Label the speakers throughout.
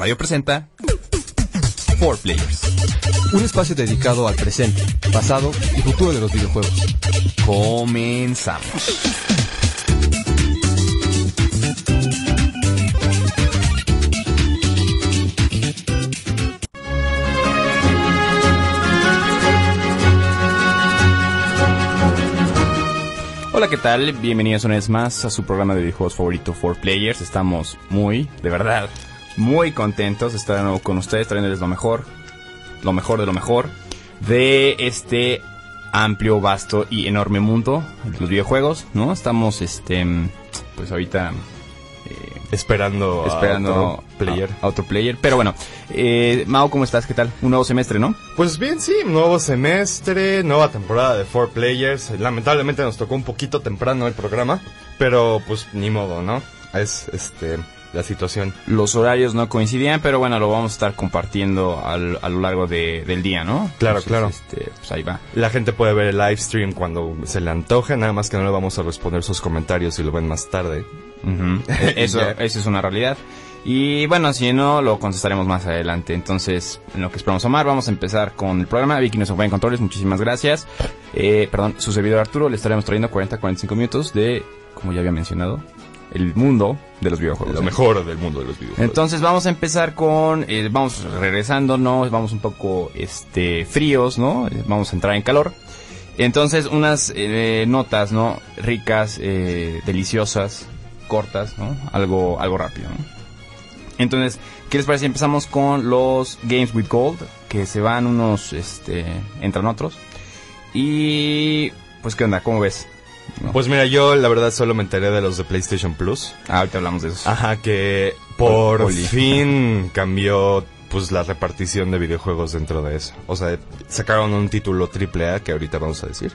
Speaker 1: Radio presenta 4 Players.
Speaker 2: Un espacio dedicado al presente, pasado y futuro de los videojuegos.
Speaker 1: Comenzamos. Hola, ¿qué tal? Bienvenidos una vez más a su programa de videojuegos favorito 4 Players. Estamos muy, de verdad, muy contentos de estar de nuevo con ustedes, trayéndoles lo mejor, lo mejor de lo mejor de este amplio, vasto y enorme mundo de los videojuegos, ¿no? Estamos, este, pues ahorita eh,
Speaker 3: Esperando,
Speaker 1: esperando
Speaker 3: a otro player.
Speaker 1: a, a otro player. Pero bueno, eh, Mao, ¿cómo estás? ¿Qué tal? Un nuevo semestre, ¿no?
Speaker 3: Pues bien, sí, nuevo semestre, nueva temporada de 4 Players. Lamentablemente nos tocó un poquito temprano el programa, pero pues ni modo, ¿no? Es este la situación.
Speaker 1: Los horarios no coincidían, pero bueno, lo vamos a estar compartiendo al- a lo largo de- del día, ¿no?
Speaker 3: Claro, claro.
Speaker 1: Este, pues ahí va.
Speaker 3: La gente puede ver el live stream cuando se le antoje, nada más que no le vamos a responder sus comentarios si lo ven más tarde.
Speaker 1: Eh, Eso, eso es una realidad. Y bueno, si no, lo contestaremos más adelante. Entonces, en lo que esperamos amar, vamos a empezar con el programa. Vicky nos acompaña en controles, muchísimas gracias. Eh, perdón, su servidor Arturo, le estaremos trayendo 40-45 minutos de, como ya había mencionado, el mundo de los videojuegos.
Speaker 3: Lo mejor del mundo de los videojuegos.
Speaker 1: Entonces vamos a empezar con, eh, vamos regresando, ¿no? Vamos un poco, este, fríos, ¿no? Vamos a entrar en calor. Entonces unas eh, notas, ¿no? Ricas, eh, deliciosas, cortas, ¿no? Algo, algo rápido, ¿no? Entonces, ¿qué les parece? Empezamos con los Games with Gold, que se van unos, este, entran otros. Y, pues, ¿qué onda? ¿Cómo ves? No.
Speaker 3: Pues mira, yo la verdad solo me enteré de los de PlayStation Plus.
Speaker 1: Ah, ahorita hablamos de eso.
Speaker 3: Ajá, que por
Speaker 1: Oli.
Speaker 3: fin cambió pues la repartición de videojuegos dentro de eso. O sea, sacaron un título triple A que ahorita vamos a decir.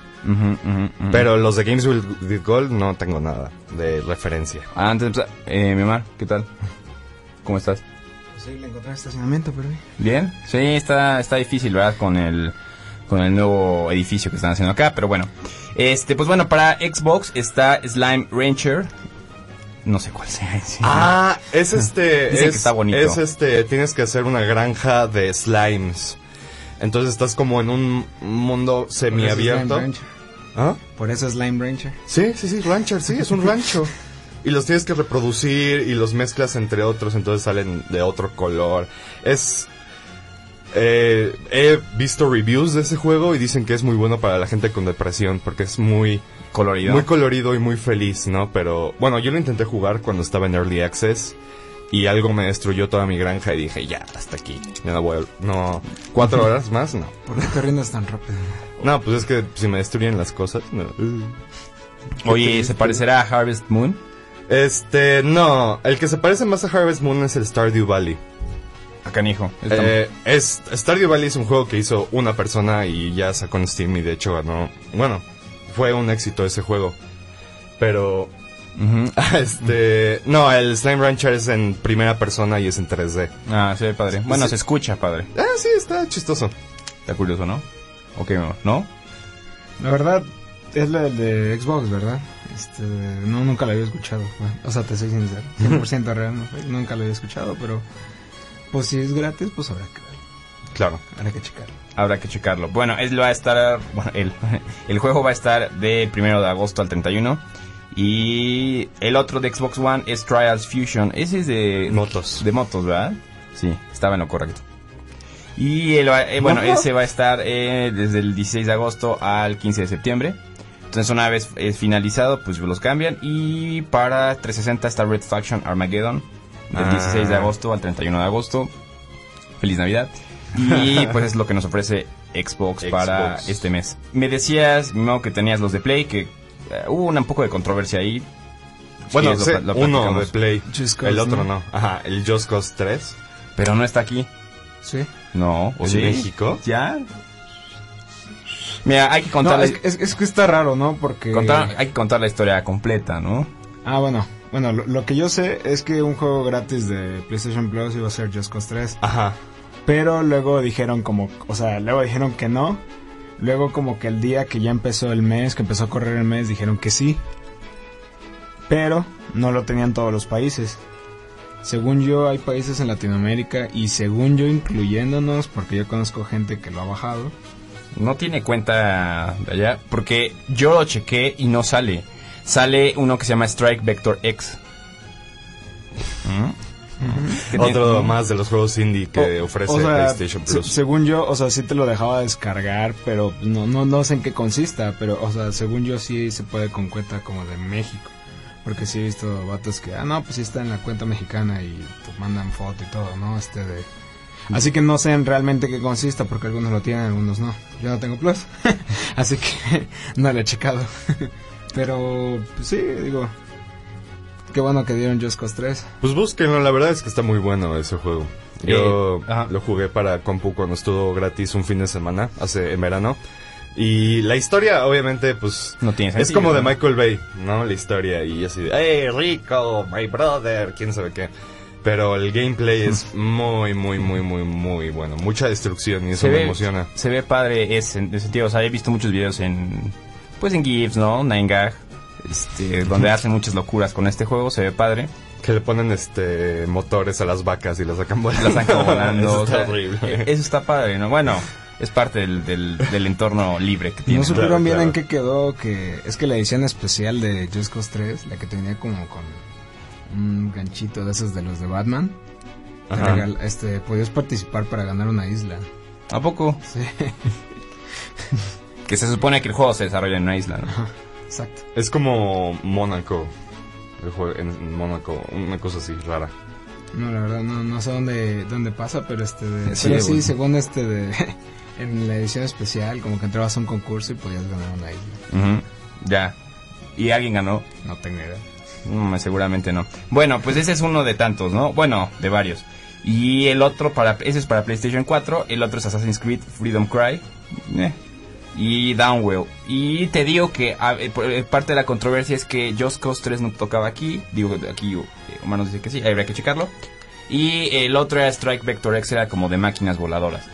Speaker 3: Pero los de Games with, Gold no tengo nada de referencia.
Speaker 1: Ah, Antes de empezar, eh, mi Omar, ¿qué tal? ¿Cómo estás?
Speaker 4: Pues ahí le encontré estacionamiento, pero...
Speaker 1: ¿Bien? Sí, está, está difícil, ¿verdad? Con el, con el nuevo edificio que están haciendo acá, pero bueno. Este, pues bueno, para Xbox está Slime Rancher. No sé cuál sea.
Speaker 3: Ah, es este.
Speaker 1: Dicen
Speaker 3: es,
Speaker 1: que está bonito.
Speaker 3: Es este. Tienes que hacer una granja de slimes. Entonces estás como en un mundo semiabierto.
Speaker 4: Rancher.
Speaker 3: ¿Ah?
Speaker 4: Por eso es Slime Rancher.
Speaker 3: Sí, sí, sí, rancher, sí, es un rancho. Y los tienes que reproducir y los mezclas entre otros, entonces salen de otro color. Es... eh, he visto reviews de ese juego y dicen que es muy bueno para la gente con depresión porque es muy,
Speaker 1: Colorido.
Speaker 3: muy colorido y muy feliz, ¿no? Pero bueno, yo lo intenté jugar cuando estaba en Early Access y algo me destruyó toda mi granja y dije, ya, hasta aquí. Ya no voy a- No, cuatro horas más, no.
Speaker 4: ¿Por qué te rindes tan rápido?
Speaker 3: No, pues es que si me destruyen las cosas, no.
Speaker 1: Oye, ¿se parecerá a Harvest Moon?
Speaker 3: Este, no, el que se parece más a Harvest Moon es el Stardew Valley.
Speaker 1: Acá, hijo.
Speaker 3: Eh, es, Stardew Valley es un juego que hizo una persona y ya sacó en Steam y de hecho ganó. Bueno, fue un éxito ese juego. Pero, este, no, el Slime Rancher es en primera persona y es en 3D.
Speaker 1: Ah, ve padre. Bueno,
Speaker 3: Sí.
Speaker 1: se escucha padre.
Speaker 3: Ah, sí, está chistoso.
Speaker 1: Está curioso, ¿no? Ok, ¿no?
Speaker 4: La verdad, es la de Xbox, ¿verdad? Este, no, nunca la había escuchado. Bueno, o sea, te soy sincero. 100% real, no, nunca la había escuchado, pero... Pues si es gratis, pues habrá que,
Speaker 3: Claro.
Speaker 4: habrá que checarlo.
Speaker 1: Habrá que checarlo. Bueno, él va a estar. Bueno, el, el juego va a estar del 1 de agosto al 31. Y el otro de Xbox One es Trials Fusion. Ese es de.
Speaker 3: Motos.
Speaker 1: De motos, ¿verdad? Sí, estaba en lo correcto. Y el, va- eh, bueno, ese va a estar eh, desde el 16 de agosto al 15 de septiembre. Entonces, una vez eh, finalizado, pues los cambian. Y para 360 está Red Faction Armageddon. Del
Speaker 3: Ah.
Speaker 1: 16 de agosto al 31 de agosto. Feliz Navidad. Y pues es lo que nos ofrece Xbox, para este mes. Me decías, Mimo, que tenías los de Play, que eh, hubo un poco de controversia ahí.
Speaker 3: Bueno,
Speaker 1: Sí, lo
Speaker 3: sí,
Speaker 1: pla- lo
Speaker 3: uno de Play.
Speaker 4: Just Cause,
Speaker 3: el otro
Speaker 4: ¿no?
Speaker 3: no. Ajá, el Just Cause 3.
Speaker 1: Pero no está aquí.
Speaker 4: ¿Sí?
Speaker 1: No, ¿o
Speaker 3: ¿En
Speaker 1: sí?
Speaker 3: México?
Speaker 1: ¿Ya? Mira, hay que contar,
Speaker 4: es, es- es que está raro, ¿no? Porque...
Speaker 1: contar- hay que contar la historia completa, ¿no?
Speaker 4: Ah, bueno. Bueno, lo, lo que yo sé es que un juego gratis de PlayStation Plus iba a ser Just Cause 3.
Speaker 3: Ajá.
Speaker 4: Pero luego dijeron como, o sea, luego dijeron que no. Luego como que el día que ya empezó el mes, que empezó a correr el mes, dijeron que sí. Pero no lo tenían todos los países. según yo hay países en Latinoamérica y según yo incluyéndonos, porque yo conozco gente que lo ha bajado.
Speaker 1: No tiene cuenta de allá, porque yo lo chequé y no sale. Sale uno que se llama Strike Vector X. ¿Mm?
Speaker 3: Otro más de los juegos indie que
Speaker 4: O-
Speaker 3: ofrece
Speaker 4: o sea,
Speaker 3: PlayStation
Speaker 4: se-
Speaker 3: Plus.
Speaker 4: según yo, o sea, sí te lo dejaba descargar, pero no, no, no sé en qué consista, pero, o sea, según yo sí se puede con cuenta como de México. Porque sí he visto vatos que, ah, no, pues sí está en la cuenta mexicana y te mandan foto y todo, ¿no? Este de... Así que no sé en realmente qué consista, porque algunos lo tienen, algunos no. Yo no tengo Plus, así que no lo he checado. pero, pues sí, digo, qué bueno que dieron Just Cause 3.
Speaker 3: Pues búsquenlo, la verdad es que está muy bueno ese juego. Yo
Speaker 1: Eh,
Speaker 3: lo jugué para compu cuando estuvo gratis un fin de semana, hace en verano. Y la historia, obviamente, pues...
Speaker 1: No tiene
Speaker 3: Es
Speaker 1: sentido,
Speaker 3: como de. Michael Bay, ¿no? La historia y así de, ¡Hey, Rico, my brother! ¿Quién sabe qué? Pero el gameplay es muy, muy, muy, muy, muy bueno. Mucha destrucción y eso
Speaker 1: se
Speaker 3: me
Speaker 1: ve,
Speaker 3: emociona.
Speaker 1: se ve padre es en ese sentido, o sea, he visto muchos videos en pues en GIFs, ¿no? 9gag, este, donde hacen muchas locuras con este juego, se ve padre.
Speaker 3: Que le ponen este motores a las vacas y las sacan volando.
Speaker 1: Las sacan volando.
Speaker 3: Eso
Speaker 1: o
Speaker 3: está
Speaker 1: sea,
Speaker 3: horrible.
Speaker 1: eh, Eso está padre, ¿no? Bueno, es parte del, del, del entorno libre que tiene.
Speaker 4: No supieron
Speaker 3: Claro,
Speaker 4: bien
Speaker 3: claro.
Speaker 4: en qué quedó, que es que la edición especial de Just Cause 3, la que tenía como con un ganchito de esos de los de Batman, te regal- este, podías participar para ganar una isla.
Speaker 1: ¿A poco?
Speaker 4: Sí,
Speaker 1: Que se supone que el juego se desarrolla en una isla, ¿no?
Speaker 4: exacto.
Speaker 3: Es como Mónaco. El juego en Mónaco, una cosa así rara.
Speaker 4: No, la verdad no, no sé dónde, dónde pasa, pero este de-
Speaker 1: Sí,
Speaker 4: pero sí,
Speaker 1: bueno.
Speaker 4: según este de en la edición especial, como que entrabas a un concurso y podías ganar una isla.
Speaker 1: Ya. ¿Y alguien ganó?
Speaker 4: No tengo idea.
Speaker 1: Mm, seguramente no. Bueno, pues ese es uno de tantos, ¿no? Bueno, de varios. Y el otro para ese es para PlayStation 4, el otro es Assassin's Creed Freedom Cry. eh, y Downwell. Y te digo que a- eh, eh, parte de la controversia es que Just Cause 3 no tocaba aquí. Digo, aquí eh, Omar nos dice que sí, habría que checarlo. Y el otro era Strike Vector X, era como de máquinas voladoras.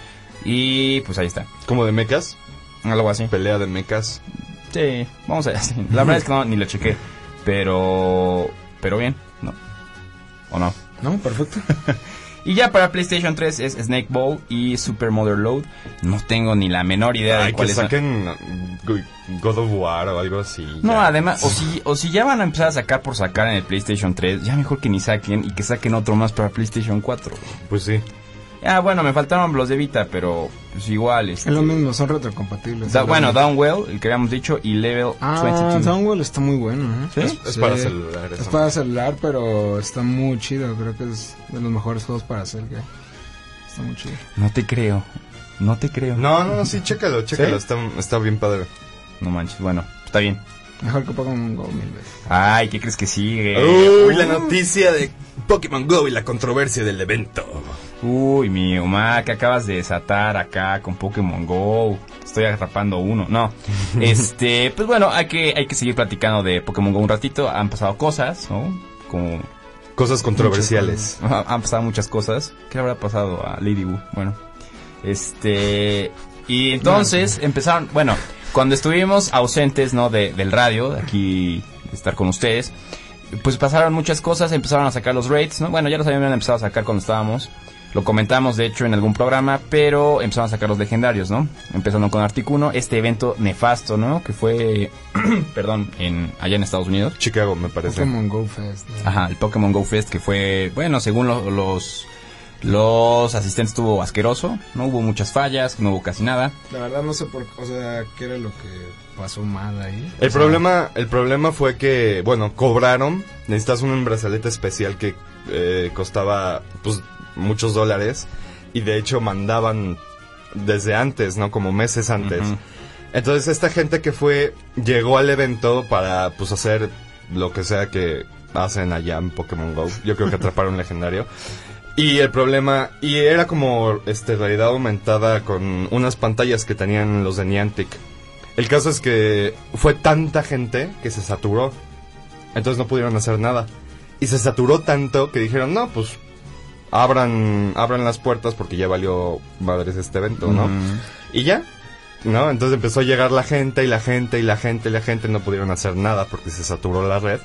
Speaker 1: Y pues ahí está.
Speaker 3: Como de mechas,
Speaker 1: Algo así.
Speaker 3: pelea de mechas.
Speaker 1: Sí, vamos a sí. La verdad es que no, ni lo chequé. Pero. Pero bien, ¿no? ¿O no?
Speaker 4: No, perfecto.
Speaker 1: Y ya para PlayStation 3 es Snake Ball y Super Mother Load. No tengo ni la menor idea de
Speaker 3: Ay, que
Speaker 1: cuáles
Speaker 3: saquen uh, God of War o algo así.
Speaker 1: No,
Speaker 3: ya.
Speaker 1: además, o si, o si ya van a empezar a sacar por sacar en el PlayStation 3, ya mejor que ni saquen y que saquen otro más para PlayStation 4.
Speaker 3: Pues sí.
Speaker 1: Ah, bueno, me faltaron los de Vita, pero pues igual. Este,
Speaker 4: Es lo mismo, son retrocompatibles.
Speaker 1: Da- bueno. Downwell, el que habíamos dicho, y Level
Speaker 4: Ah,
Speaker 1: 22.
Speaker 4: Downwell está muy bueno, ¿eh?
Speaker 1: ¿Sí?
Speaker 3: Es, es
Speaker 4: Sí.
Speaker 3: para celular.
Speaker 4: Es para celular, pero está muy chido. Creo que es de los mejores juegos para hacer que hay. Está muy chido.
Speaker 1: No te creo. No te creo.
Speaker 3: No, no, sí, chécalo, chécalo.
Speaker 1: ¿Sí?
Speaker 3: Está, está bien padre.
Speaker 1: No manches, bueno, está bien.
Speaker 4: Mejor que Pokémon Go mil veces.
Speaker 1: Ay, ¿qué crees que sigue?
Speaker 3: Uy, la noticia de Pokémon Go y la controversia del evento.
Speaker 1: Uy, mi Omar, que acabas de desatar acá con Pokémon Go. Estoy atrapando uno. No. Este, pues bueno, hay que, hay que seguir platicando de Pokémon Go un ratito. Han pasado cosas, ¿no? Como
Speaker 3: Cosas controversiales.
Speaker 1: Ha- Han pasado muchas cosas. ¿Qué le habrá pasado a Lady Wu? Bueno, este. Y entonces empezaron. Bueno, cuando estuvimos ausentes, ¿no? De, del radio, de aquí, de estar con ustedes, pues pasaron muchas cosas. Empezaron a sacar los raids, ¿no? Bueno, ya los habían empezado a sacar cuando estábamos. Lo comentamos, de hecho, en algún programa, pero empezaron a sacar los legendarios, ¿no? Empezando con Articuno, este evento nefasto, ¿no? Que fue, perdón, en, allá en Estados Unidos.
Speaker 3: Chicago, me parece.
Speaker 4: Pokémon Go Fest. ¿no?
Speaker 1: Ajá, el Pokémon Go Fest que fue, bueno, según lo- los los asistentes estuvo asqueroso, no hubo muchas fallas, no hubo casi nada.
Speaker 4: La verdad no sé por o sea, qué era lo que pasó mal ahí.
Speaker 3: El
Speaker 4: O sea,
Speaker 3: problema, el problema fue que, bueno, cobraron. Necesitas un brazalete especial que eh, costaba, pues, muchos dólares. Y de hecho mandaban desde antes, ¿no? Como meses antes. Entonces esta gente que fue, llegó al evento para, pues, hacer lo que sea que hacen allá en Pokémon Go. Yo creo que atraparon un legendario. Y el problema, y era como este realidad aumentada con unas pantallas que tenían los de Niantic. El caso es que fue tanta gente que se saturó. Entonces no pudieron hacer nada. Y se saturó tanto que dijeron, no, pues abran, abran las puertas porque ya valió madres este evento, ¿no? Y ya, ¿no? Entonces empezó a llegar la gente y la gente y la gente y la gente no pudieron hacer nada porque se saturó la red.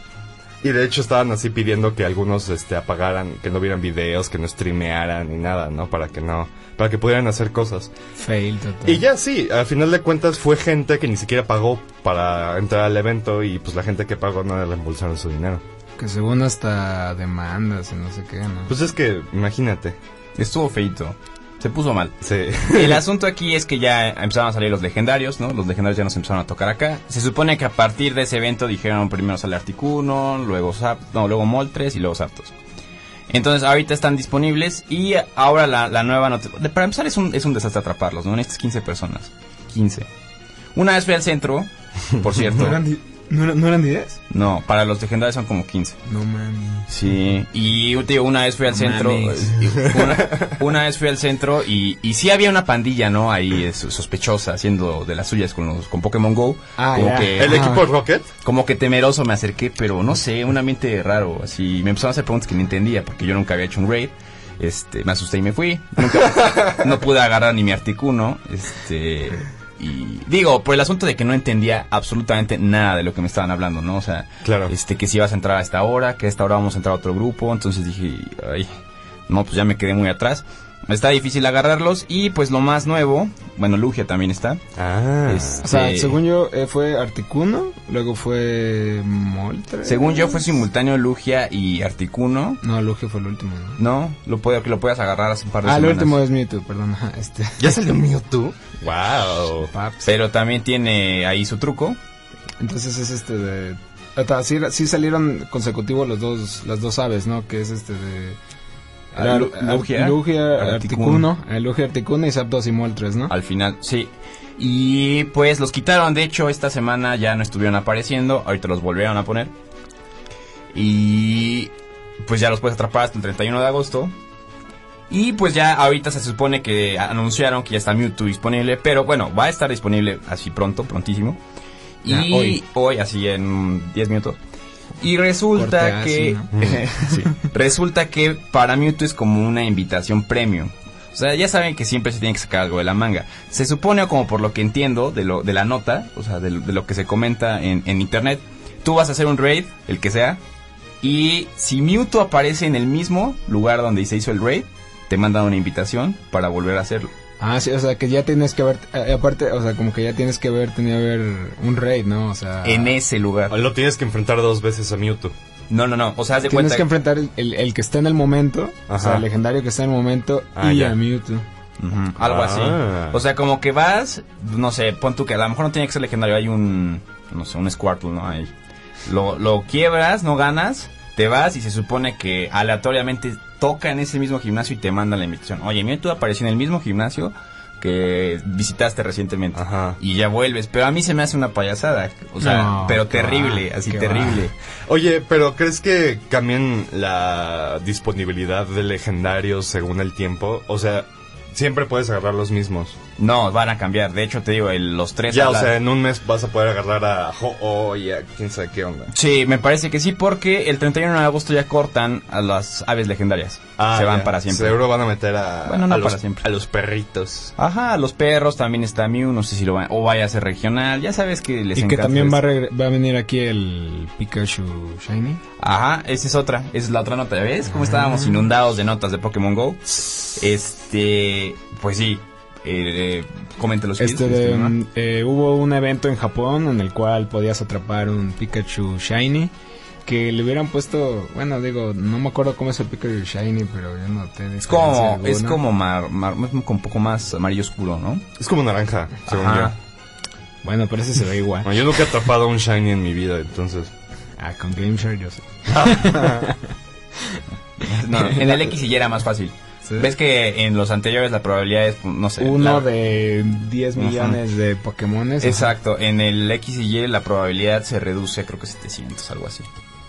Speaker 3: Y de hecho estaban así pidiendo que algunos este apagaran, que no vieran videos, que no streamearan ni nada, ¿no? Para que no, para que pudieran hacer cosas.
Speaker 4: Fail total.
Speaker 3: Y ya sí, al final de cuentas fue gente que ni siquiera pagó para entrar al evento y pues la gente que pagó no le reembolsaron su dinero.
Speaker 4: Que según hasta demandas y no sé qué, ¿no?
Speaker 3: Pues es que, imagínate.
Speaker 1: Estuvo feito. Se puso mal.
Speaker 3: Sí.
Speaker 1: El asunto aquí es que ya empezaron a salir los legendarios, ¿no? Los legendarios ya nos empezaron a tocar acá. Se supone que a partir de ese evento dijeron primero sale Articuno, luego Zap, no, luego Moltres y luego Zapdos. Entonces ahorita están disponibles y ahora la, la nueva de- Para empezar es un, es un desastre atraparlos, ¿no? Necesitas 15 personas. 15. Una vez fui al centro, por cierto.
Speaker 4: ¿No no, eran- no eran 10?
Speaker 1: No, para los legendarios son como 15.
Speaker 4: No mami.
Speaker 1: Sí, y digo, una vez fui al
Speaker 4: No
Speaker 1: centro,
Speaker 4: mames.
Speaker 1: una, una vez fui al centro y, y sí había una pandilla, ¿no? Ahí eh, sospechosa haciendo de las suyas con los con Pokémon Go.
Speaker 4: Ah,
Speaker 1: como que
Speaker 3: El
Speaker 4: Ajá.
Speaker 3: equipo Rocket.
Speaker 1: como que temeroso me acerqué, pero no sé, un ambiente raro, así me empezaron a hacer preguntas que no entendía porque yo nunca había hecho un raid. Este, me asusté y me fui. Nunca, no pude agarrar ni mi articuno, este y digo, por el asunto de que no entendía absolutamente nada de lo que me estaban hablando, ¿no? O sea,
Speaker 3: Claro.
Speaker 1: este que si ibas a entrar a esta hora, que a esta hora vamos a entrar a otro grupo, entonces dije, ay, no, pues ya me quedé muy atrás. Está difícil agarrarlos y pues lo más nuevo, bueno, Lugia también está.
Speaker 3: Ah.
Speaker 1: Es-
Speaker 4: O sea, según yo, eh, fue Articuno, luego fue Moltres.
Speaker 1: Según yo fue simultáneo Lugia y Articuno.
Speaker 4: No, Lugia fue el último, ¿no?
Speaker 1: No, lo puedo que lo puedas agarrar hace un par de
Speaker 4: Ah, el
Speaker 1: semanas.
Speaker 4: último es Mewtwo, perdón. Este.
Speaker 3: ¿Ya salió Mewtwo? Wow.
Speaker 4: Paps.
Speaker 1: Pero también tiene ahí su truco.
Speaker 4: Entonces es este de... Sí, sí salieron consecutivos los dos, las dos aves, ¿no? Que es este de...
Speaker 1: Ah,
Speaker 4: era-
Speaker 1: Lu-
Speaker 4: Ar-
Speaker 1: Lugia,
Speaker 4: Lugia,
Speaker 1: Articuno.
Speaker 4: Articuno, eh, Articuno y Zapdos y Moltres, ¿no?
Speaker 1: Al final, sí. Y pues los quitaron, de hecho esta semana ya no estuvieron apareciendo, ahorita los volvieron a poner. Y pues ya los puedes atrapar hasta el 31 de agosto. Y pues ya ahorita se supone que anunciaron que ya está Mewtwo disponible, pero bueno, va a estar disponible así pronto, prontísimo. Y
Speaker 4: hoy,
Speaker 1: así en 10 minutos. Y resulta que sí, resulta que para Mewtwo es como una invitación premium. O sea, ya saben que siempre se tiene que sacar algo de la manga. Se supone, o como por lo que entiendo de, lo, de la nota, o sea, de, lo- de lo que se comenta en, en internet, tú vas a hacer un raid, el que sea, y si Mewtwo aparece en el mismo lugar donde se hizo el raid, te mandan una invitación para volver a hacerlo.
Speaker 4: Ah, sí, o sea, que ya tienes que haber... eh, aparte, o sea, como que ya tienes que haber tenido haber un raid, ¿no? O sea...
Speaker 1: En ese lugar.
Speaker 3: Lo tienes que enfrentar dos veces a Mewtwo.
Speaker 1: No, no, no. O sea, haz de
Speaker 4: Tienes
Speaker 1: cuenta.
Speaker 4: que enfrentar el, el- el que está en el momento, o sea,
Speaker 3: Ajá.
Speaker 4: el legendario que está en el momento
Speaker 3: Ah,
Speaker 4: y
Speaker 3: ya.
Speaker 4: a Mewtwo.
Speaker 1: Ujú, algo
Speaker 3: Ah.
Speaker 1: así. O sea, como que vas, no sé, pon tú que a lo mejor no tiene que ser legendario, hay un, no sé, un Squirtle, ¿no? Ahí. Lo, lo quiebras, no ganas, te vas y se supone que aleatoriamente toca en ese mismo gimnasio y te mandan la invitación. Oye, Mewtwo apareció en el mismo gimnasio que visitaste recientemente.
Speaker 3: Ajá.
Speaker 1: Y ya vuelves, pero a mí se me hace una payasada, o sea,
Speaker 4: No,
Speaker 1: pero terrible,
Speaker 4: va,
Speaker 1: así terrible.
Speaker 3: Oye, pero ¿crees que cambien la disponibilidad de legendarios según el tiempo? O sea, siempre puedes agarrar los mismos.
Speaker 1: No, van a cambiar, de hecho te digo, el- los tres...
Speaker 3: Ya, o sea, en un mes vas a poder agarrar a Ho-Oh y a quién sabe qué onda.
Speaker 1: Sí, me parece que sí, porque el 31 de agosto ya cortan a las aves legendarias. Se van
Speaker 3: Ah, ya.
Speaker 1: para siempre.
Speaker 3: Seguro van a meter a,
Speaker 1: Bueno, no
Speaker 3: a los,
Speaker 1: para siempre.
Speaker 3: a los perritos.
Speaker 1: Ajá, los perros también está Mew, no sé si lo van, o vaya a ser regional, ya sabes que les
Speaker 4: Y que
Speaker 1: encanta
Speaker 4: también va a, va a venir aquí el Pikachu Shiny.
Speaker 1: Ajá, esa es otra, esa es la otra nota, ¿ya ves? Cómo estábamos inundados de notas de Pokémon GO. Este, pues sí, eh, eh, coméntelo si
Speaker 4: Este
Speaker 1: este,
Speaker 4: mm, eh, hubo un evento en Japón en el cual podías atrapar un Pikachu Shiny que le hubieran puesto, bueno, digo, no me acuerdo cómo es el Pikachu Shiny, pero yo no te
Speaker 1: Es como, es como mar, mar- es como un poco más amarillo oscuro, ¿no?
Speaker 3: Es como naranja, según
Speaker 1: Ajá.
Speaker 4: Bueno, pero ese se ve igual.
Speaker 3: yo. Yo nunca he atrapado un Shiny en mi vida, entonces.
Speaker 4: Ah, con Game Share yo sé.
Speaker 1: No, en el X y Y era más fácil.
Speaker 4: Sí.
Speaker 1: Ves que en los anteriores la probabilidad es, no sé.
Speaker 4: Uno
Speaker 1: la-
Speaker 4: de 10
Speaker 1: Ajá.
Speaker 4: millones de Pokémones. ajá.
Speaker 1: Exacto, en el X y Y la probabilidad se reduce, creo que 700, algo así.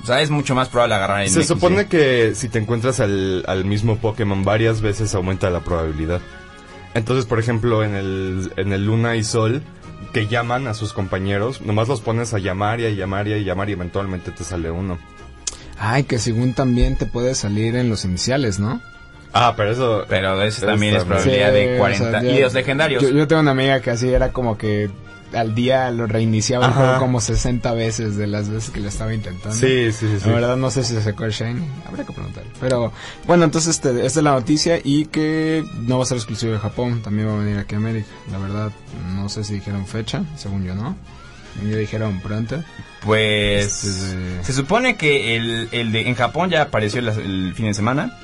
Speaker 1: O sea, es mucho más probable agarrar en
Speaker 3: Se
Speaker 1: X
Speaker 3: supone que si te encuentras al, al mismo Pokémon varias veces aumenta la probabilidad. Entonces, por ejemplo, en el, en el Luna y Sol, que llaman a sus compañeros, nomás los pones a llamar y a llamar y a llamar y eventualmente te sale uno.
Speaker 4: Ay, que según también te puede salir en los iniciales, ¿no?
Speaker 3: Ah, pero eso...
Speaker 1: Pero ese
Speaker 3: Eso
Speaker 1: también es probabilidad
Speaker 4: Sí,
Speaker 1: de
Speaker 4: o
Speaker 1: 40.
Speaker 4: sea,
Speaker 1: y los legendarios.
Speaker 4: Yo, yo tengo una amiga que así era como que al día lo reiniciaba el juego como 60 veces de las veces que lo estaba intentando.
Speaker 3: Sí, sí, sí. sí.
Speaker 4: La verdad no sé si se sacó el Shiny, habría que preguntarle. Pero bueno, entonces este, esta es la noticia y que no va a ser exclusivo de Japón, también va a venir aquí a América. La verdad no sé si dijeron fecha, según yo no. Yo dijeron pronto.
Speaker 5: Pues
Speaker 4: Este-
Speaker 5: se supone que el, el de en Japón ya apareció el, el fin de semana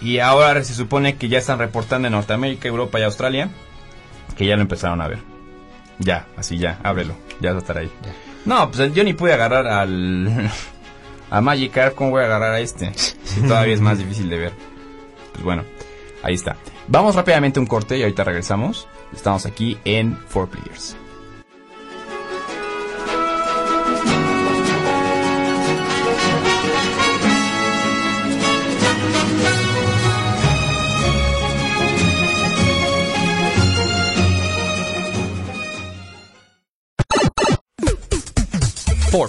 Speaker 5: y ahora se supone que ya están reportando en Norteamérica, Europa y Australia que ya lo empezaron a ver. Ya, así ya, ábrelo, ya va a estar ahí.
Speaker 4: Ya.
Speaker 5: No, pues yo ni pude agarrar al a Magikarp, ¿cómo voy a agarrar a este? Si todavía es más difícil de ver. Pues bueno, ahí está. Vamos rápidamente a un corte y ahorita regresamos. Estamos aquí en 4 Players. Four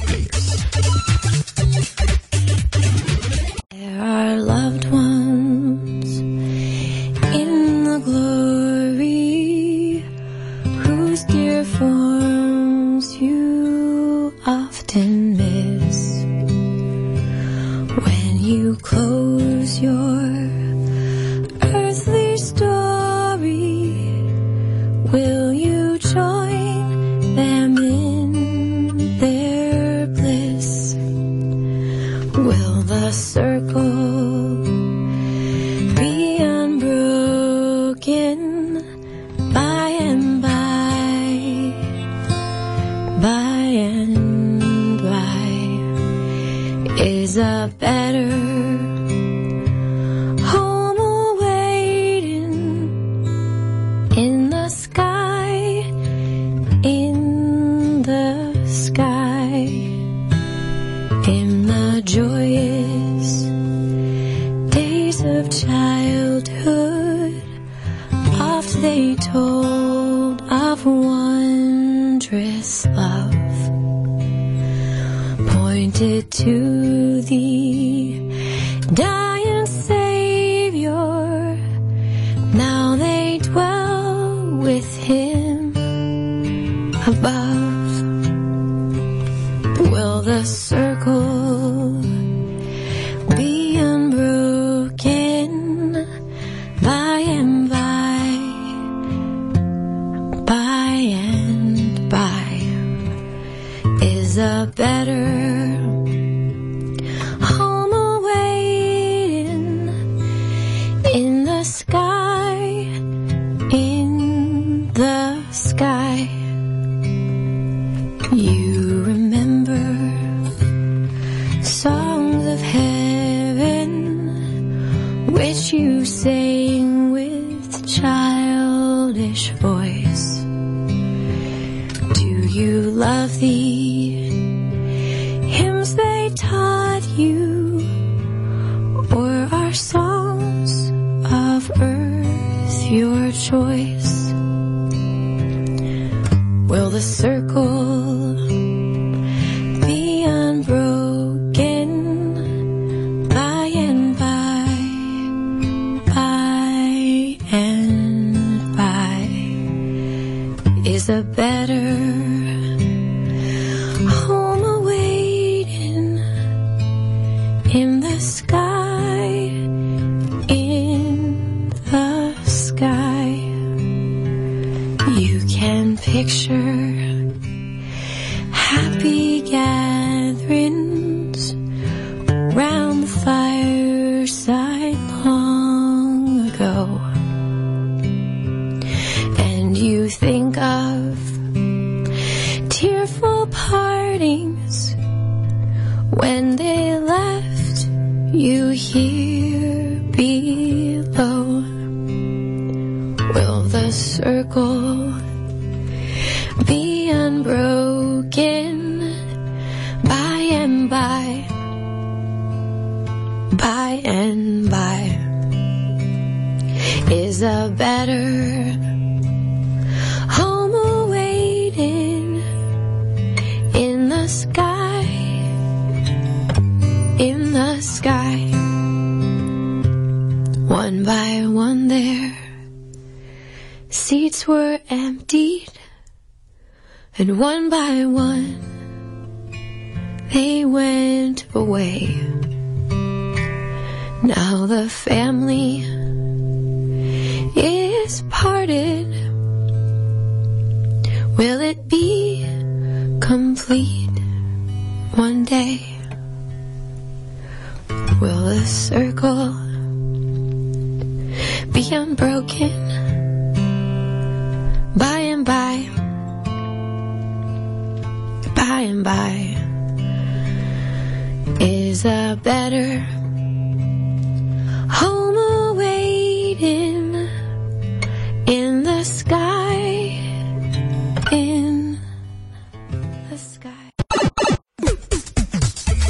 Speaker 6: picture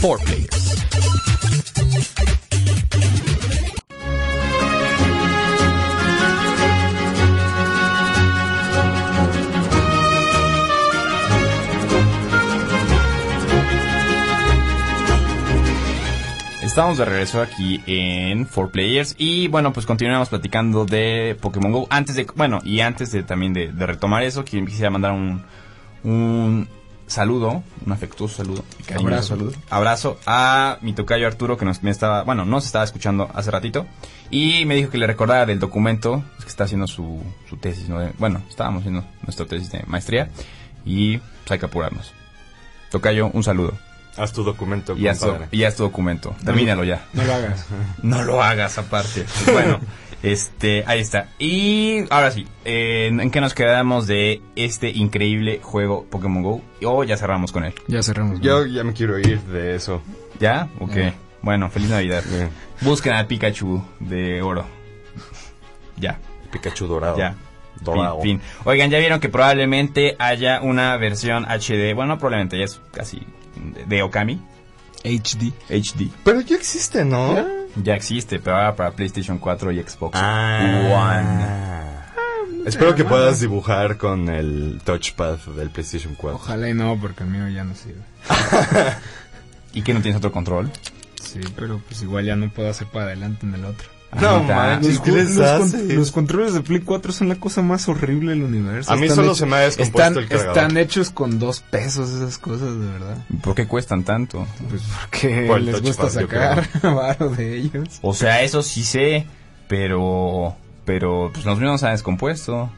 Speaker 2: 4 Players.
Speaker 1: Estamos de regreso aquí en 4 Players y bueno, pues continuamos platicando de Pokémon Go. Antes de, bueno, y antes de también de, de retomar eso, quisiera mandar un, un saludo, un afectuoso saludo. y cariñoso
Speaker 4: Abrazo.
Speaker 1: saludo. Abrazo a mi tocayo Arturo que nos, me estaba, bueno, nos estaba escuchando hace ratito y me dijo que le recordara del documento pues, que está haciendo su, su tesis, ¿no? De- bueno, estábamos haciendo nuestra tesis de maestría y pues, hay que apurarnos. Tocayo, un saludo.
Speaker 3: Haz tu documento,
Speaker 1: Y haz, tu,
Speaker 3: compadre.
Speaker 1: y haz tu documento. Termínalo ya.
Speaker 4: No lo hagas.
Speaker 1: No lo hagas aparte. Bueno, este, ahí está. Y ahora sí, eh, ¿en qué nos quedamos de este increíble juego Pokémon Go? O ya cerramos con él.
Speaker 4: Ya cerramos.
Speaker 3: Yo ya me quiero ir de eso.
Speaker 1: ¿Ya? Ok.
Speaker 4: Ya.
Speaker 1: Bueno, feliz Navidad. Busquen al Pikachu de oro. Ya,
Speaker 3: Pikachu dorado.
Speaker 1: ya.
Speaker 3: Dorado.
Speaker 1: Fin, fin. Oigan, ya vieron que probablemente haya una versión HD. Bueno, no probablemente, ya es casi de- de Okami
Speaker 4: HD.
Speaker 1: HD.
Speaker 3: Pero ya existe, ¿no?
Speaker 1: Ya existe, pero ahora para PlayStation 4 y Xbox
Speaker 3: Ah. Espero que puedas dibujar con el touchpad del PlayStation 4.
Speaker 4: Ojalá y no, porque el mío ya no sirve.
Speaker 1: One. ¿Y que no tienes otro control?
Speaker 4: Sí, pero pues igual ya no puedo hacer para adelante en el otro.
Speaker 3: No manches.
Speaker 4: Los,
Speaker 3: ¿qué les
Speaker 4: los con- los controles de Play 4 son la cosa más horrible del universo.
Speaker 3: A mí
Speaker 4: Están
Speaker 3: solo
Speaker 4: hechos-
Speaker 3: se me ha descompuesto
Speaker 4: están,
Speaker 3: el cargador.
Speaker 4: Están hechos con dos pesos esas cosas, de verdad.
Speaker 1: ¿Por qué cuestan tanto?
Speaker 4: Pues porque
Speaker 3: Por
Speaker 4: les gusta sacar varo de ellos.
Speaker 1: O sea, eso sí sé, pero pero pues los míos se han descompuesto.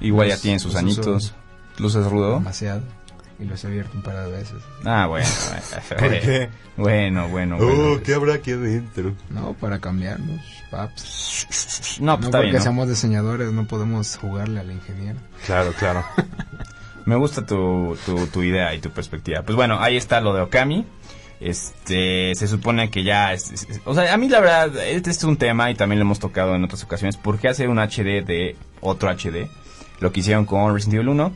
Speaker 1: Igual ya tienen sus
Speaker 4: los
Speaker 1: añitos. ¿Luces rudo?
Speaker 4: Demasiado. Y los he abierto un par de veces.
Speaker 1: Ah, bueno.
Speaker 3: ¿Por
Speaker 1: bueno.
Speaker 3: qué?
Speaker 1: Bueno, bueno,
Speaker 3: Oh,
Speaker 1: bueno.
Speaker 3: ¿qué habrá aquí adentro?
Speaker 4: No, para cambiarlos, paps.
Speaker 1: No, pues
Speaker 4: no
Speaker 1: está
Speaker 4: porque
Speaker 1: bien. ¿no?
Speaker 4: seamos diseñadores, no podemos jugarle al ingeniero.
Speaker 3: Claro, claro.
Speaker 1: Me gusta tu, tu, tu idea y tu perspectiva. Pues bueno, ahí está lo de Okami. Este, se supone que ya, es- es- es- o sea, a mí la verdad, este es un tema y también lo hemos tocado en otras ocasiones. ¿Por qué hacer un HD de otro HD? Lo que hicieron con Resident Evil 1.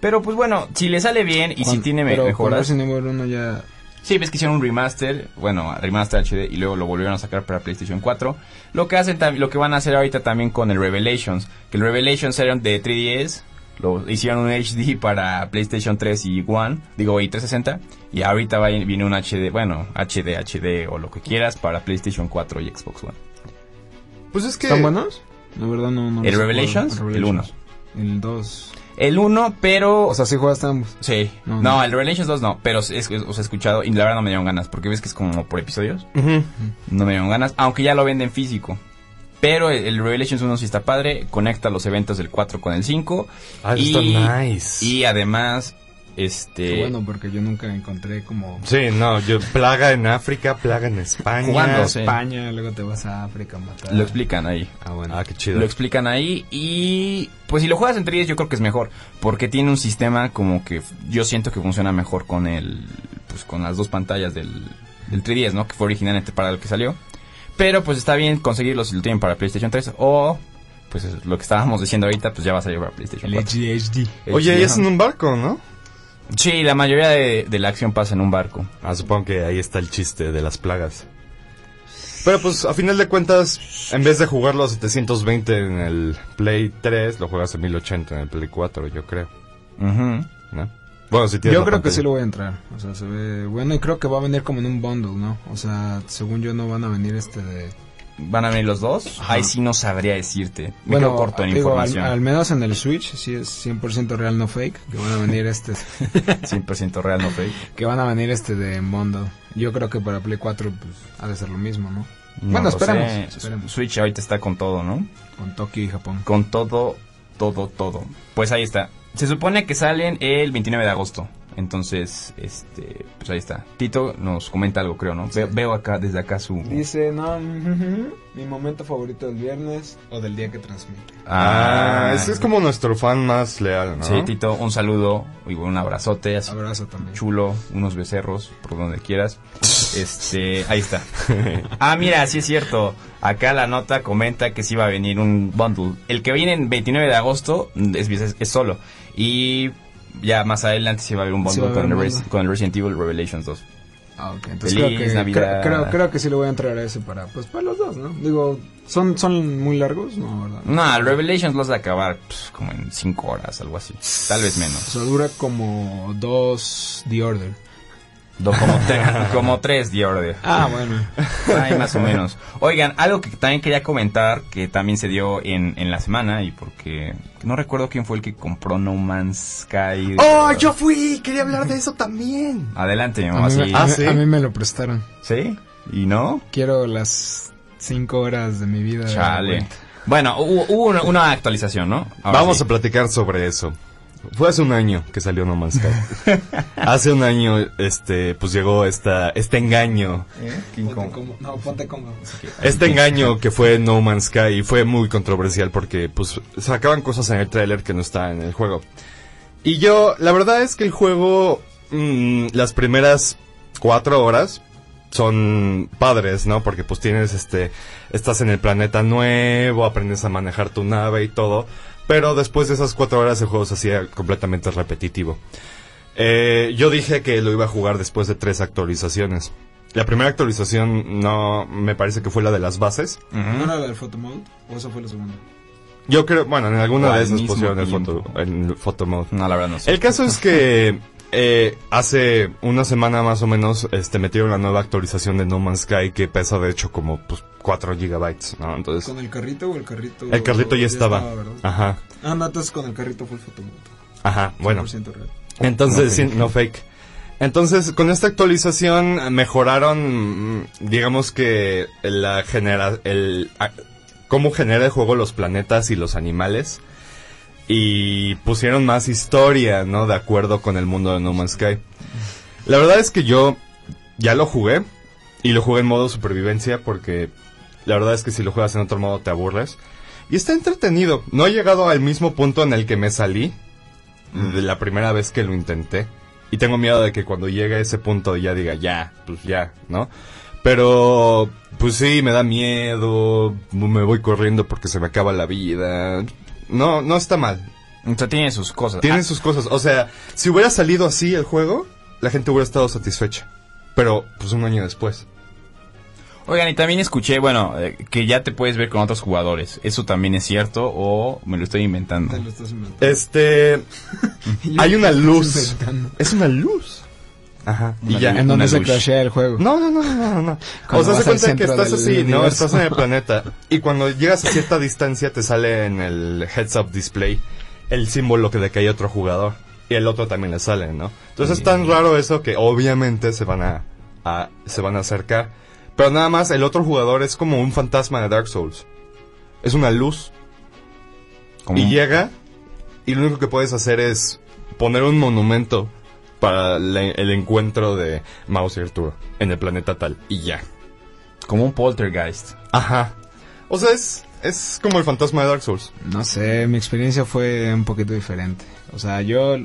Speaker 1: Pero pues bueno, si le sale bien y si tiene
Speaker 4: pero
Speaker 1: mejoras.
Speaker 4: Resident Evil 1 ya...
Speaker 1: Sí, ves que hicieron un remaster, bueno, remaster HD y luego lo volvieron a sacar para PlayStation 4. Lo que hacen lo que van a hacer ahorita también con el Revelations, que el Revelations eran de 3DS, lo hicieron un HD para PlayStation 3 y One, digo, y 360, y ahorita va- viene un HD, bueno, HD, HD o lo que quieras para PlayStation 4 y Xbox One.
Speaker 3: Pues es que...
Speaker 4: ¿Están buenos? La verdad no... no
Speaker 1: ¿El Revelations? El uno.
Speaker 4: El 2.
Speaker 1: El 1, pero
Speaker 4: O sea, sí jugaste ambos.
Speaker 1: sí. No,
Speaker 4: No,
Speaker 1: el Revelations 2 no, pero os he escuchado y la verdad no me dieron ganas, porque ves que es como por episodios.
Speaker 3: Ujú.
Speaker 1: No me dieron ganas, aunque ya lo venden físico. Pero el, el Revelations 1 sí está padre, conecta los eventos del 4 con el 5.
Speaker 3: Ah,
Speaker 1: y,
Speaker 3: está nice.
Speaker 1: y además, este...
Speaker 4: Qué bueno, porque yo nunca encontré como...
Speaker 3: Sí, no, yo... Plaga en África, plaga en España.
Speaker 1: Jugando, sí.
Speaker 4: España, luego te vas a África a matar.
Speaker 1: Lo explican ahí.
Speaker 4: Ah, bueno.
Speaker 3: Ah, qué chido.
Speaker 1: Lo explican ahí y pues si lo juegas en 3DS yo creo que es mejor porque tiene un sistema como que yo siento que funciona mejor con el pues con las dos pantallas del, del 3DS, ¿no? Que fue originalmente para el que salió. Pero pues está bien conseguirlo si lo tienen para PlayStation 3 o pues es lo que estábamos diciendo ahorita pues ya va a salir para PlayStation
Speaker 4: El
Speaker 1: 4.
Speaker 4: HD.
Speaker 3: Oye,
Speaker 1: HD,
Speaker 3: y es en un barco, ¿no?
Speaker 1: Sí, la mayoría de, de la acción pasa en un barco.
Speaker 3: Ah, supongo que ahí está el chiste de las plagas. Pero pues a final de cuentas, en vez de jugarlo a 720 en el Play 3, lo juegas a 1080 en el Play 4, yo creo.
Speaker 1: Ujú.
Speaker 3: ¿no? Bueno, si tienes
Speaker 4: Yo
Speaker 3: la
Speaker 4: creo que sí lo voy a entrar. O sea, se ve bueno y creo que va a venir como en un bundle, ¿no? O sea, según yo no van a venir este de
Speaker 1: van a venir los dos. Ahí sí no sabría decirte. Me
Speaker 4: Bueno,
Speaker 1: quedo corto en
Speaker 4: digo, al,
Speaker 1: información.
Speaker 4: al menos en el Switch sí es 100% real, no fake, que van a venir este
Speaker 1: 100% real, no fake.
Speaker 4: que van a venir este de Mondo. Yo creo que para Play 4 pues ha de ser lo mismo, ¿no?
Speaker 1: No
Speaker 4: bueno, esperemos, esperemos.
Speaker 1: Switch ahorita está con todo, ¿no?
Speaker 4: Con Tokio y Japón.
Speaker 1: Con todo, todo, todo. Pues ahí está. Se supone que salen el 29 de agosto. Entonces, este, pues ahí está. Tito nos comenta algo, creo, ¿no? Ve- veo acá, desde acá su...
Speaker 4: Dice, no, mi momento favorito del viernes o del día que transmite.
Speaker 3: Ah, ese es como nuestro fan más leal, ¿no?
Speaker 1: Sí, Tito, un saludo y un abrazote, así
Speaker 4: Abrazo también.
Speaker 1: chulo, unos becerros, por donde quieras. Este, ahí está. Ah, mira, sí es cierto. Acá la nota comenta que sí va a venir un bundle. El que viene en 29 de agosto es, es- es solo. Y ya más adelante sí va a haber un bundle con, el Res- con Resident Evil Revelations 2.
Speaker 4: Ah, ok. Entonces
Speaker 1: Feliz
Speaker 4: creo que,
Speaker 1: Navidad.
Speaker 4: creo, creo, creo que sí le voy a entrar a ese para, pues, para los dos, ¿no? Digo, ¿son, son muy largos? No, ¿verdad?
Speaker 1: No, el Revelations lo vas a acabar pues, como en 5 horas, algo así. Tal vez
Speaker 4: O
Speaker 1: menos.
Speaker 4: sea, dura como dos The Order.
Speaker 1: Como, tre- como tres Order.
Speaker 4: Ah, bueno.
Speaker 1: Ay, más o menos. Oigan, algo que también quería comentar, que también se dio en, en la semana, y porque no recuerdo quién fue el que compró No Man's Sky.
Speaker 3: ¡Oh, yo fui! Quería hablar de eso también.
Speaker 1: Adelante, mi
Speaker 4: A
Speaker 1: mamá,
Speaker 4: mí,
Speaker 1: sí.
Speaker 4: me- a,
Speaker 3: Ah,
Speaker 4: mí-
Speaker 3: ¿sí?
Speaker 4: a mí me lo prestaron.
Speaker 1: ¿Sí? ¿Y no?
Speaker 4: Quiero las cinco horas de mi vida. de
Speaker 1: Chale. Bueno, hubo, hubo una, una actualización, ¿no? Ahora
Speaker 3: Vamos
Speaker 1: sí.
Speaker 3: a platicar sobre eso. Fue hace un año que salió No Man's Sky. hace un año, este, pues llegó esta, este engaño.
Speaker 1: King Kong.
Speaker 4: Ponte cómodo. No, ponte cómodo.
Speaker 3: Este engaño que fue No Man's Sky y fue muy controversial porque, pues, sacaban cosas en el tráiler que no estaban en el juego. Y yo, la verdad es que el juego, mm, las primeras cuatro horas son padres, ¿no? Porque pues tienes este, estás en el planeta nuevo, aprendes a manejar tu nave y todo. Pero después de esas cuatro horas el juego se hacía completamente repetitivo. Eh, yo dije que lo iba a jugar después de tres actualizaciones. La primera actualización no me parece que fue la de las bases.
Speaker 4: ¿No era la del photo mode? ¿O esa fue la segunda?
Speaker 3: Yo creo, bueno, en alguna
Speaker 1: O
Speaker 3: de esas pusieron el foto, el photo mode.
Speaker 1: No, la verdad no sé.
Speaker 3: El caso es que eh, hace una semana más o menos este metieron la nueva actualización de No Man's Sky que pesa de hecho como pues 4 gigabytes, ¿no? Entonces
Speaker 4: ¿Con el carrito o el carrito?
Speaker 3: el carrito ya estaba. Ajá.
Speaker 4: Ah, no, entonces con el carrito fue el photo mode.
Speaker 3: Ajá, bueno.
Speaker 4: 100% real.
Speaker 3: Entonces,
Speaker 1: No
Speaker 3: sí,
Speaker 1: fake.
Speaker 3: no fake. Entonces, con esta actualización mejoraron, digamos que la genera, el, a- cómo genera el juego los planetas y los animales. Y pusieron más historia, ¿no? De acuerdo con el mundo de No Man's Sky. La verdad es que yo ya lo jugué. Y lo jugué en modo supervivencia porque la verdad es que si lo juegas en otro modo te aburres. Y está entretenido. No he llegado al mismo punto en el que me salí de la primera vez que lo intenté. Y tengo miedo de que cuando llegue a ese punto ya diga, ya, pues ya, ¿no? Pero, pues sí, me da miedo, me voy corriendo porque se me acaba la vida. No, no está mal.
Speaker 1: O sea, tiene sus cosas.
Speaker 3: Tiene
Speaker 1: Ah,
Speaker 3: sus cosas. O sea, si hubiera salido así el juego, la gente hubiera estado satisfecha. Pero, pues un año después.
Speaker 1: Oigan, y también escuché, bueno, eh, que ya te puedes ver con otros jugadores. ¿Eso también es cierto o me lo estoy inventando?
Speaker 4: Te lo estás inventando.
Speaker 3: Este, hay una luz. Es una luz. Ajá. Y ya.
Speaker 4: En donde se crashea el juego.
Speaker 3: No, no, no, no, no, no. O sea, se cuenta que estás así, ¿no? Estás en el planeta. Y cuando llegas a cierta distancia te sale en el heads up display el símbolo que de que hay otro jugador. Y el otro también le sale, ¿no? Entonces es tan raro eso que obviamente se van a, a- se van a acercar. Pero nada más el otro jugador es como un fantasma de Dark Souls. Es una luz. Y llega y lo único que puedes hacer es poner un monumento para la- el encuentro de Mouse y Arturo en el planeta tal. Y ya.
Speaker 1: Como un poltergeist.
Speaker 3: Ajá. O sea, es, es como el fantasma de Dark Souls.
Speaker 4: No sé, mi experiencia fue un poquito diferente. O sea, yo,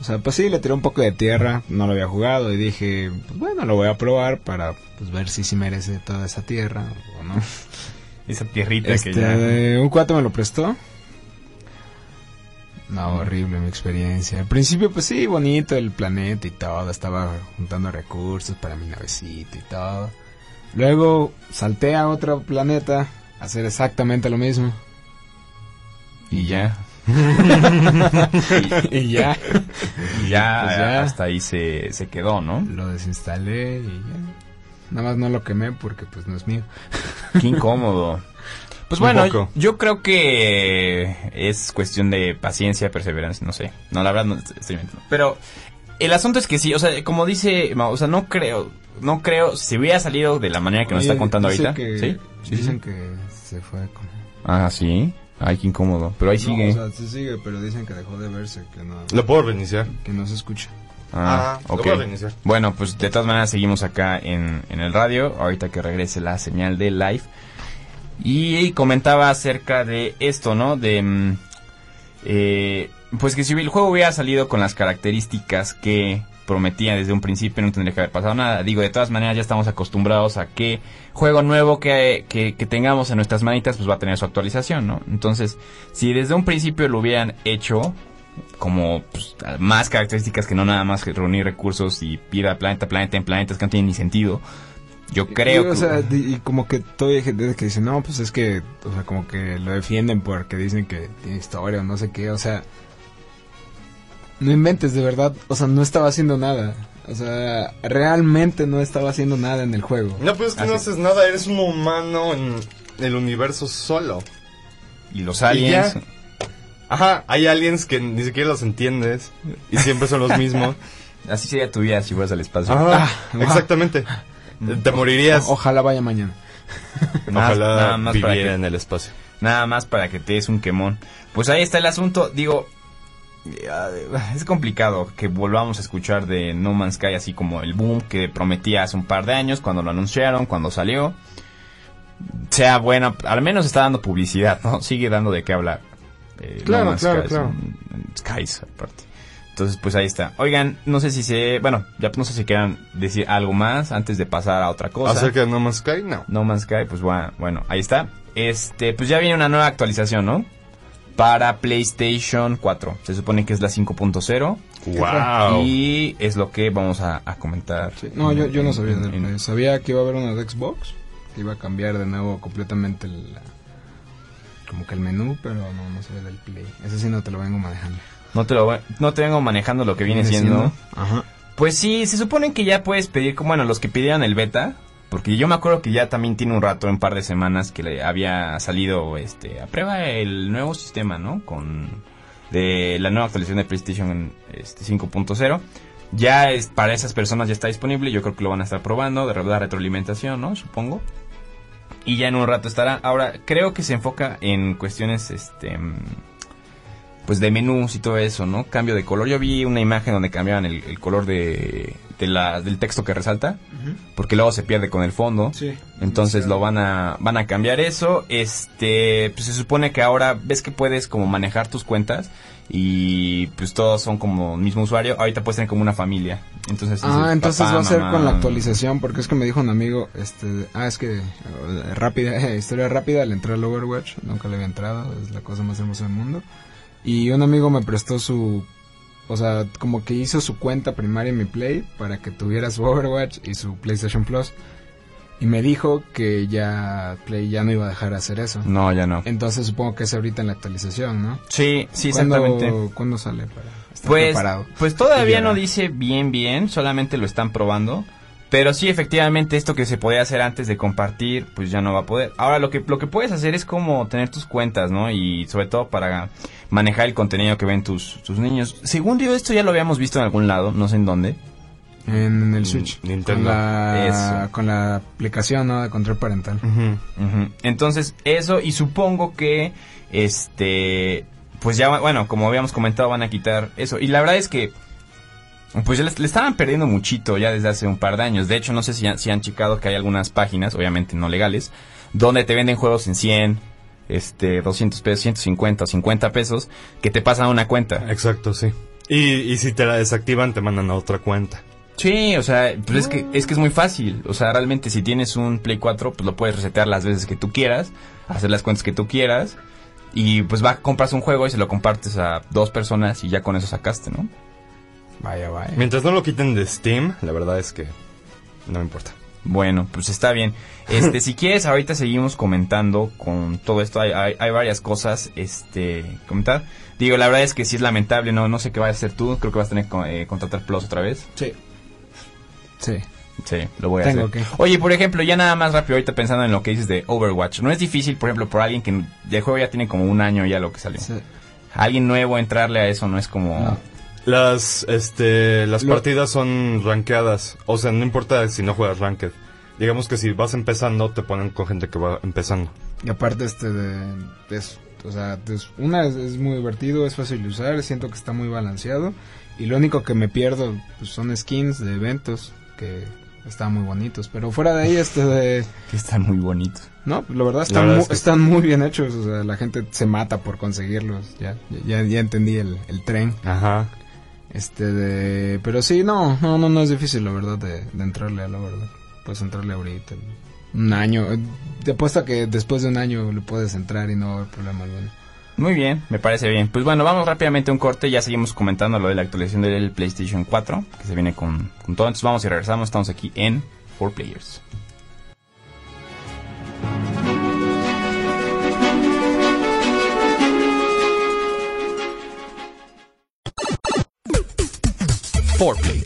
Speaker 4: o sea, pues sí, le tiré un poco de tierra, no lo había jugado y dije, pues bueno, lo voy a probar para pues, ver si sí merece toda esa tierra o no.
Speaker 1: Esa tierrita
Speaker 4: Este,
Speaker 1: que ya...
Speaker 4: un cuate me lo prestó. No, horrible mi experiencia. Al principio, pues sí, bonito el planeta y todo. Estaba juntando recursos para mi navecita y todo. Luego salté a otro planeta a hacer exactamente lo mismo.
Speaker 1: Y ya.
Speaker 4: y ya.
Speaker 1: Y ya,
Speaker 4: Pues ya.
Speaker 1: hasta ahí se, se quedó, ¿no?
Speaker 4: Lo desinstalé y ya. Nada más no lo quemé porque pues no es mío.
Speaker 1: Qué incómodo. Pues
Speaker 3: Un
Speaker 1: bueno,
Speaker 3: poco.
Speaker 1: yo creo que es cuestión de paciencia, perseverancia, no sé. No, la verdad no estoy inventando. Pero el asunto es que sí, o sea, como dice, o sea, no creo, no creo, si hubiera salido de la manera que nos está contando
Speaker 4: dice
Speaker 1: ahorita.
Speaker 4: que-
Speaker 1: ¿Sí? Sí,
Speaker 4: Dicen que se fue como...
Speaker 1: Ah, sí. Ay, qué incómodo. Pero ahí
Speaker 4: No,
Speaker 1: sigue.
Speaker 4: o sea, sí sigue, pero dicen que dejó de verse, que no,
Speaker 3: Lo puedo reiniciar.
Speaker 4: que no se escucha.
Speaker 1: Ah,
Speaker 3: lo
Speaker 1: ok.
Speaker 3: voy a reiniciar.
Speaker 1: Bueno, pues de todas maneras seguimos acá en, en el radio, ahorita que regrese la señal de live. Y comentaba acerca de esto, ¿no? De... mm, eh, pues que si el juego hubiera salido con las características que prometía desde un principio, no tendría que haber pasado nada. Digo, de todas maneras ya estamos acostumbrados a que juego nuevo que, que, que tengamos en nuestras manitas, pues va a tener su actualización, ¿no? Entonces, si desde un principio lo hubieran hecho como pues, más características que no nada más reunir recursos y ir a planeta, planeta en planetas que no tienen ni sentido. Yo creo
Speaker 4: Y, o
Speaker 1: que...
Speaker 4: sea, y como que todavía hay gente que dice, no, pues es que, o sea, como que lo defienden porque dicen que tiene historia o no sé qué, o sea, no inventes de verdad, o sea, no estaba haciendo nada, o sea, realmente no estaba haciendo nada en el juego.
Speaker 3: No, pues es que no haces nada, eres un humano en el universo solo.
Speaker 1: y los
Speaker 3: Y
Speaker 1: aliens...
Speaker 3: ya. Ajá, hay aliens que ni siquiera los entiendes y siempre son los mismos.
Speaker 1: Así sería tu vida si fueras al espacio.
Speaker 3: Ajá,
Speaker 4: Ah,
Speaker 3: exactamente. Te morirías.
Speaker 4: O- ojalá vaya mañana.
Speaker 1: Nada-
Speaker 3: Ojalá
Speaker 1: nada más para
Speaker 3: viviera
Speaker 1: que-
Speaker 3: en el espacio.
Speaker 1: Nada más para que te des un quemón. Pues ahí está el asunto. Digo, eh, es complicado que volvamos a escuchar de No Man's Sky así como el boom que prometía hace un par de años cuando lo anunciaron, cuando salió. Sea buena, al menos está dando publicidad, ¿no? Sigue dando de qué hablar. Eh,
Speaker 3: Claro,
Speaker 1: No Man's
Speaker 3: claro,
Speaker 1: Sky,
Speaker 3: claro.
Speaker 1: Skies aparte. Entonces, pues ahí está. Oigan, no sé si se... Bueno, ya no sé si quieran decir algo más antes de pasar a otra cosa.
Speaker 3: ¿Acerca de No Man's Sky? No.
Speaker 1: No Man's Sky, pues bueno, bueno, ahí está. Este, pues ya viene una nueva actualización, ¿no? Para PlayStation 4. Se supone que es la 5.0.
Speaker 3: ¡Wow!
Speaker 1: Y es lo que vamos a, a comentar.
Speaker 4: No, yo, yo no sabía
Speaker 1: En-
Speaker 4: del
Speaker 1: en-
Speaker 4: Play. Sabía que iba a haber una de Xbox, que iba a cambiar de nuevo completamente el, como que el menú, pero no, no sabía del Play. Ese sí no te lo vengo manejando.
Speaker 1: No te, lo, no te vengo manejando lo que viene, siendo.
Speaker 4: Ajá.
Speaker 1: Pues sí, se supone que ya puedes pedir, como bueno, los que pidieron el beta. Porque yo me acuerdo que ya también tiene un rato, un par de semanas, que le había salido este a prueba el nuevo sistema, ¿no? Con de la nueva actualización de PlayStation este, 5.0. Ya es, para esas personas ya está disponible, yo creo que lo van a estar probando, de la retroalimentación, ¿no? Supongo. Y ya en un rato estará. Ahora, creo que se enfoca en cuestiones, este, pues de menús y todo eso, ¿no? Cambio de color. Yo vi una imagen donde cambiaban el, el color de, de la, del texto que resalta, porque luego se pierde con el fondo.
Speaker 4: Sí.
Speaker 1: Entonces lo van a van a cambiar eso. Este, pues se supone que ahora ves que puedes como manejar tus cuentas y pues todos son como el mismo usuario. Ahorita puedes tener como una familia. Entonces
Speaker 4: Ah,
Speaker 1: dices,
Speaker 4: entonces
Speaker 1: papá,
Speaker 4: va a ser
Speaker 1: mamá.
Speaker 4: con la actualización, porque es que me dijo un amigo, este, ah, es que, eh, rápida, historia rápida, le entré al Overwatch, nunca le había entrado, es la cosa más hermosa del mundo. Y un amigo me prestó su, o sea, como que hizo su cuenta primaria en mi Play para que tuviera su Overwatch y su PlayStation Plus. Y me dijo que ya Play ya no iba a dejar de hacer eso.
Speaker 1: No, ya no.
Speaker 4: Entonces supongo que es ahorita en la actualización, ¿no?
Speaker 1: Sí, sí,
Speaker 4: ¿Cuándo-
Speaker 1: exactamente.
Speaker 4: ¿Cuándo sale para estar
Speaker 1: Pues,
Speaker 4: preparado?
Speaker 1: pues todavía no dice bien bien, solamente lo están probando. Pero sí, efectivamente, esto que se podía hacer antes de compartir, pues ya no va a poder. Ahora, lo que, lo que puedes hacer es como tener tus cuentas, ¿no? Y sobre todo para manejar el contenido que ven tus, tus niños. Según yo, esto ya lo habíamos visto en algún lado, no sé en dónde.
Speaker 4: En el Switch.
Speaker 3: Nintendo.
Speaker 4: Con la,
Speaker 1: Eso.
Speaker 4: con la aplicación ¿no? de control parental.
Speaker 1: Entonces, eso, y supongo que, este, pues ya, bueno, como habíamos comentado, van a quitar eso. Y la verdad es que, pues ya le, le estaban perdiendo muchito ya desde hace un par de años. De hecho, no sé si han, si han checado que hay algunas páginas, obviamente no legales, donde te venden juegos en 100, este, 200 pesos, 150 o 50 pesos, que te pasan a una cuenta.
Speaker 3: Exacto, sí. Y, y si te la desactivan, te mandan a otra cuenta.
Speaker 1: Sí, o sea, pues es que, es que es muy fácil. O sea, realmente si tienes un Play 4, pues lo puedes resetear las veces que tú quieras, hacer las cuentas que tú quieras. Y pues va, compras un juego y se lo compartes a dos personas y ya con eso sacaste, ¿no?
Speaker 4: Vaya, vaya.
Speaker 3: Mientras no lo quiten de Steam, la verdad es que no me importa.
Speaker 1: Bueno, pues está bien. Este, si quieres, ahorita seguimos comentando con todo esto. Hay, hay, hay varias cosas, este, comentar. Digo, la verdad es que sí es lamentable, no, no sé qué vas a hacer tú. Creo que vas a tener que eh, contratar Plus otra vez.
Speaker 4: Sí. Sí.
Speaker 5: Sí, lo voy a
Speaker 4: Tengo
Speaker 5: hacer.
Speaker 4: que.
Speaker 5: Oye, por ejemplo, ya nada más rápido ahorita pensando en lo que dices de Overwatch. No es difícil, por ejemplo, por alguien que el juego ya tiene como un año ya lo que salió.
Speaker 4: Sí.
Speaker 5: Alguien nuevo entrarle a eso no es como...
Speaker 4: No.
Speaker 3: Las, este, las
Speaker 4: Lo-
Speaker 3: partidas son rankeadas. O sea, no importa si no juegas ranked. Digamos que si vas empezando, te ponen con gente que va empezando.
Speaker 4: Y aparte este de, de eso, o sea, es- una es, es muy divertido, es fácil de usar, siento que está muy balanceado y lo único que me pierdo pues, son skins de eventos que están muy bonitos, pero fuera de ahí este de
Speaker 5: Que están muy bonitos.
Speaker 4: no, la verdad
Speaker 3: La
Speaker 4: están
Speaker 3: verdad
Speaker 4: mu-
Speaker 3: es que-
Speaker 4: están muy bien hechos, o sea, la gente se mata por conseguirlos, ya ya ya entendí el, el tren.
Speaker 3: Ajá.
Speaker 4: Este de pero sí, no, no no no es difícil la verdad de, de entrarle a la verdad. Puedes entrarle ahorita. Un año, eh, te apuesto a que después de un año le puedes entrar y no va a haber problema alguno.
Speaker 5: Muy bien, me parece bien. Pues bueno, vamos rápidamente a un corte. Ya seguimos comentando lo de la actualización del PlayStation 4, que se viene con, con todo. Entonces vamos y regresamos. Estamos aquí en 4Players. Four Players.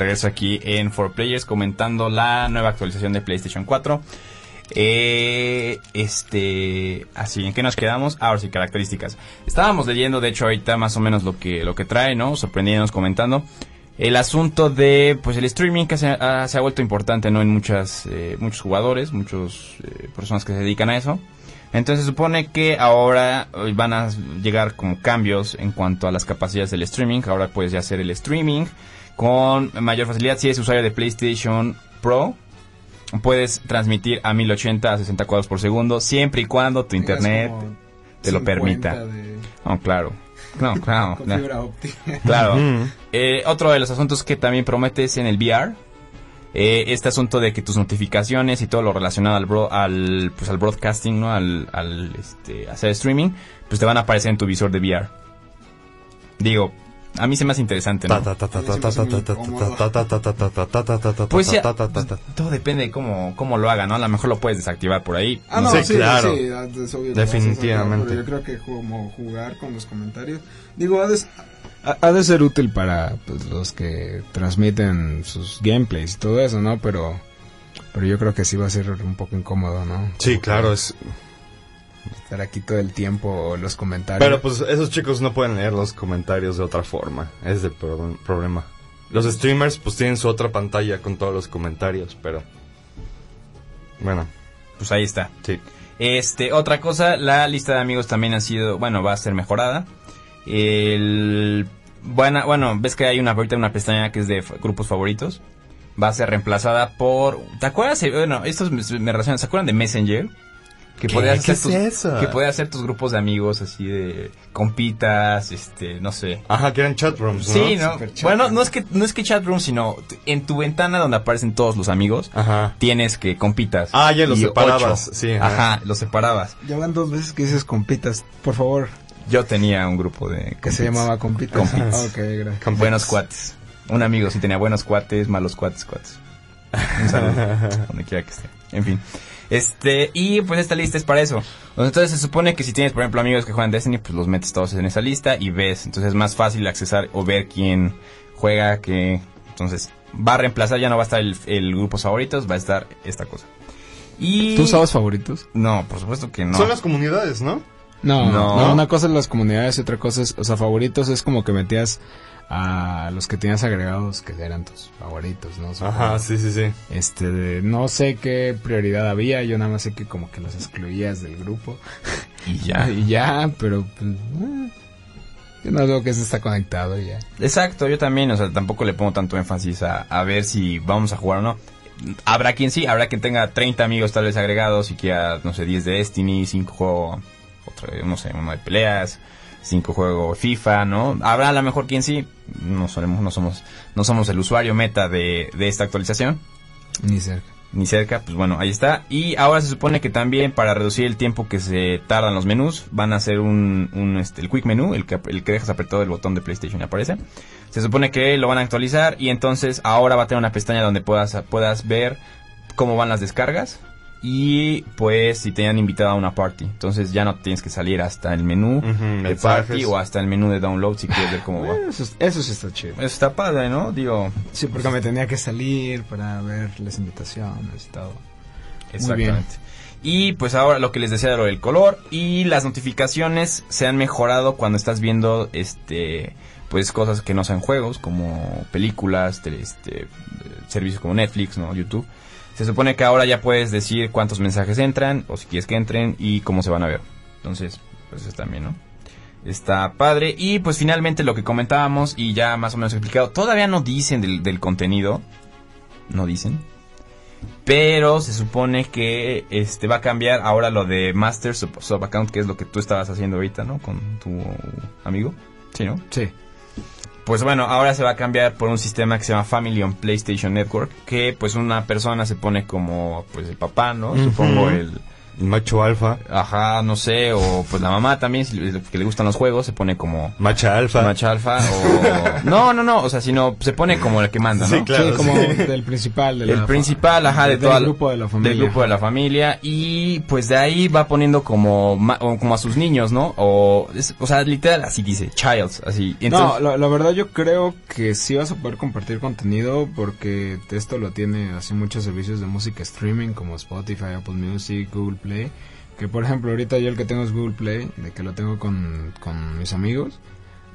Speaker 5: Regreso aquí en 4Players comentando la nueva actualización de PlayStation 4. Eh, este, así, ¿en qué nos quedamos? Ahora sí, características. Estábamos leyendo, de hecho, ahorita más o menos lo que, lo que trae, ¿no? Sorprendiéndonos comentando. El asunto de, pues, el streaming que se ha, ha vuelto importante, ¿no? En muchas, eh, muchos jugadores, muchas personas que se dedican a eso. Entonces se supone que ahora eh, van a llegar como cambios en cuanto a las capacidades del streaming. Ahora puedes ya hacer el streaming con mayor facilidad si eres usuario de PlayStation Pro. Puedes transmitir a 1080 a 60 cuadros por segundo siempre y cuando tu internet te lo
Speaker 4: 50
Speaker 5: permita.
Speaker 4: de-
Speaker 5: Oh, claro. No, claro.
Speaker 4: con fibra óptica.
Speaker 5: Claro. Eh, otro de los asuntos que también promete es en el VR.
Speaker 1: eh, este asunto de que tus notificaciones y todo lo relacionado al bro- al pues al broadcasting, ¿no? Al, al este hacer streaming, pues te van a aparecer en tu visor de VR. Digo, a mí se me interesante, ¿no? Pues
Speaker 3: sí,
Speaker 1: todo depende de cómo, cómo lo haga, ¿no? A lo mejor lo puedes desactivar por ahí.
Speaker 4: Ah, no,
Speaker 3: sí, claro.
Speaker 4: Sí,
Speaker 3: Definitivamente.
Speaker 4: Yo creo que como jugar con los comentarios. Digo, ha de, ser útil para pues, los que transmiten sus gameplays y todo eso, ¿no? Pero, pero yo creo que sí va a ser un poco incómodo, ¿no?
Speaker 3: Sí, claro, es
Speaker 4: Estar aquí todo el tiempo los comentarios.
Speaker 3: Pero pues esos chicos no pueden leer los comentarios de otra forma. Es el pro- problema. Los streamers pues tienen su otra pantalla con todos los comentarios, pero... Bueno,
Speaker 1: Pues ahí está.
Speaker 3: sí.
Speaker 1: Este, otra cosa, la lista de amigos también ha sido, bueno, va a ser mejorada. El, bueno, bueno, ves que hay una, ahorita una pestaña que es de grupos favoritos. Va a ser reemplazada por, ¿te acuerdas? Eh, Bueno, estos me, me relacionan, ¿se acuerdan de Messenger? Que
Speaker 3: ¿Qué?
Speaker 1: podías
Speaker 3: ¿Qué
Speaker 1: hacer tus,
Speaker 3: es eso?
Speaker 1: que podías hacer tus grupos de amigos así de compitas, este, no sé.
Speaker 3: Ajá, que eran chatrooms, ¿no?
Speaker 1: Sí, ¿no?
Speaker 4: Chat
Speaker 1: Bueno,
Speaker 4: room.
Speaker 1: no es que no es que chat room, sino en tu ventana donde aparecen todos los amigos,
Speaker 3: Ajá.
Speaker 1: tienes que compitas.
Speaker 3: Ah, ya los separabas,
Speaker 1: ocho.
Speaker 3: sí, ajá.
Speaker 1: Ajá, los separabas.
Speaker 4: Ya van dos veces que dices compitas, por favor,
Speaker 1: Yo tenía un grupo de
Speaker 4: que se llamaba compitas.
Speaker 1: Compitas.
Speaker 4: Ah, ok, gracias.
Speaker 1: Buenos cuates. Un amigo sí tenía buenos cuates, malos cuates, cuates. Un saludo, donde quiera que esté. En fin. Este, y pues esta lista es para eso. Entonces se supone que si tienes, por ejemplo, amigos que juegan Destiny, pues los metes todos en esa lista y ves. Entonces es más fácil accesar o ver quién juega, que Entonces va a reemplazar, ya no va a estar el, el grupos favoritos, va a estar esta cosa. Y...
Speaker 4: ¿Tú usabas favoritos?
Speaker 1: No, por supuesto que no.
Speaker 3: Son las comunidades, ¿no?
Speaker 4: No,
Speaker 1: No.
Speaker 4: no, una cosa es las comunidades y otra cosa es, o sea, favoritos es como que metías a los que tenías agregados que eran tus favoritos, ¿no? Supongo.
Speaker 3: Ajá, sí, sí, sí.
Speaker 4: Este, de- no sé qué prioridad había, yo nada más sé que como que los excluías del grupo.
Speaker 1: Y ya.
Speaker 4: Y ya, pero pues, eh, yo no veo que eso está conectado y ya.
Speaker 1: Exacto, yo también, o sea, tampoco le pongo tanto énfasis a, a ver si vamos a jugar o no. Habrá quien sí, habrá quien tenga 30 amigos tal vez agregados y quiera, no sé, 10 de Destiny, 5 juego, otro, no sé, uno de peleas, 5 juego FIFA, ¿no? Habrá a lo mejor quien sí, no solemos, no somos, no somos el usuario meta de, de esta actualización,
Speaker 4: Ni cerca.
Speaker 1: ni cerca, pues bueno, ahí está. Y ahora se supone que también para reducir el tiempo que se tardan los menús, van a hacer un, un este, el quick menú, el que, el que dejas apretado el botón de PlayStation y aparece. Se supone que lo van a actualizar y entonces ahora va a tener una pestaña donde puedas, puedas ver cómo van las descargas y pues si te han invitado a una party. Entonces ya no tienes que salir hasta el menú
Speaker 3: Ujú,
Speaker 1: de party o hasta el menú de download si quieres ver cómo va.
Speaker 4: Bueno, eso, eso sí está chido.
Speaker 1: Eso está padre, ¿no? Digo,
Speaker 4: Sí, porque me tenía que salir para ver las invitaciones y todo. Muy bien.
Speaker 1: Exactamente. Y pues ahora lo que les decía de lo del color y las notificaciones se han mejorado cuando estás viendo este pues cosas que no sean juegos como películas, este, eh, servicios como Netflix, no, YouTube. Se supone que ahora ya puedes decir cuántos mensajes entran o si quieres que entren y cómo se van a ver. Entonces, pues eso también, ¿no? Está padre. Y pues finalmente lo que comentábamos y ya más o menos explicado, todavía no dicen del, del contenido. No dicen. Pero se supone que este va a cambiar ahora lo de Master Sub, Account, que es lo que tú estabas haciendo ahorita, ¿no? Con tu amigo. Sí, ¿no?
Speaker 4: Sí.
Speaker 1: Pues bueno, ahora se va a cambiar por un sistema que se llama Family on PlayStation Network, que pues una persona se pone como pues el papá, ¿no? Supongo El
Speaker 3: macho alfa.
Speaker 1: ajá, no sé, o pues la mamá también si le- que le gustan los juegos se pone como
Speaker 3: Macha alfa.
Speaker 1: macha alfa o no, no, no, o sea, sino se pone como el que manda, ¿no?
Speaker 3: Sí, Claro,
Speaker 4: sí, como
Speaker 3: sí.
Speaker 4: del principal. De la
Speaker 1: el principal, ajá, de
Speaker 4: del
Speaker 1: toda
Speaker 4: grupo de la familia.
Speaker 1: Del grupo de la familia y pues de ahí va poniendo como como a sus niños, ¿no? O es- o sea, literal así dice, childs, así.
Speaker 4: no,
Speaker 1: Entonces,
Speaker 4: la, la verdad yo creo que sí vas a poder compartir contenido porque esto lo tiene así muchos servicios de música streaming como Spotify, Apple Music, Google Play. Que por ejemplo ahorita yo el que tengo es Google Play, de que lo tengo con, con mis amigos.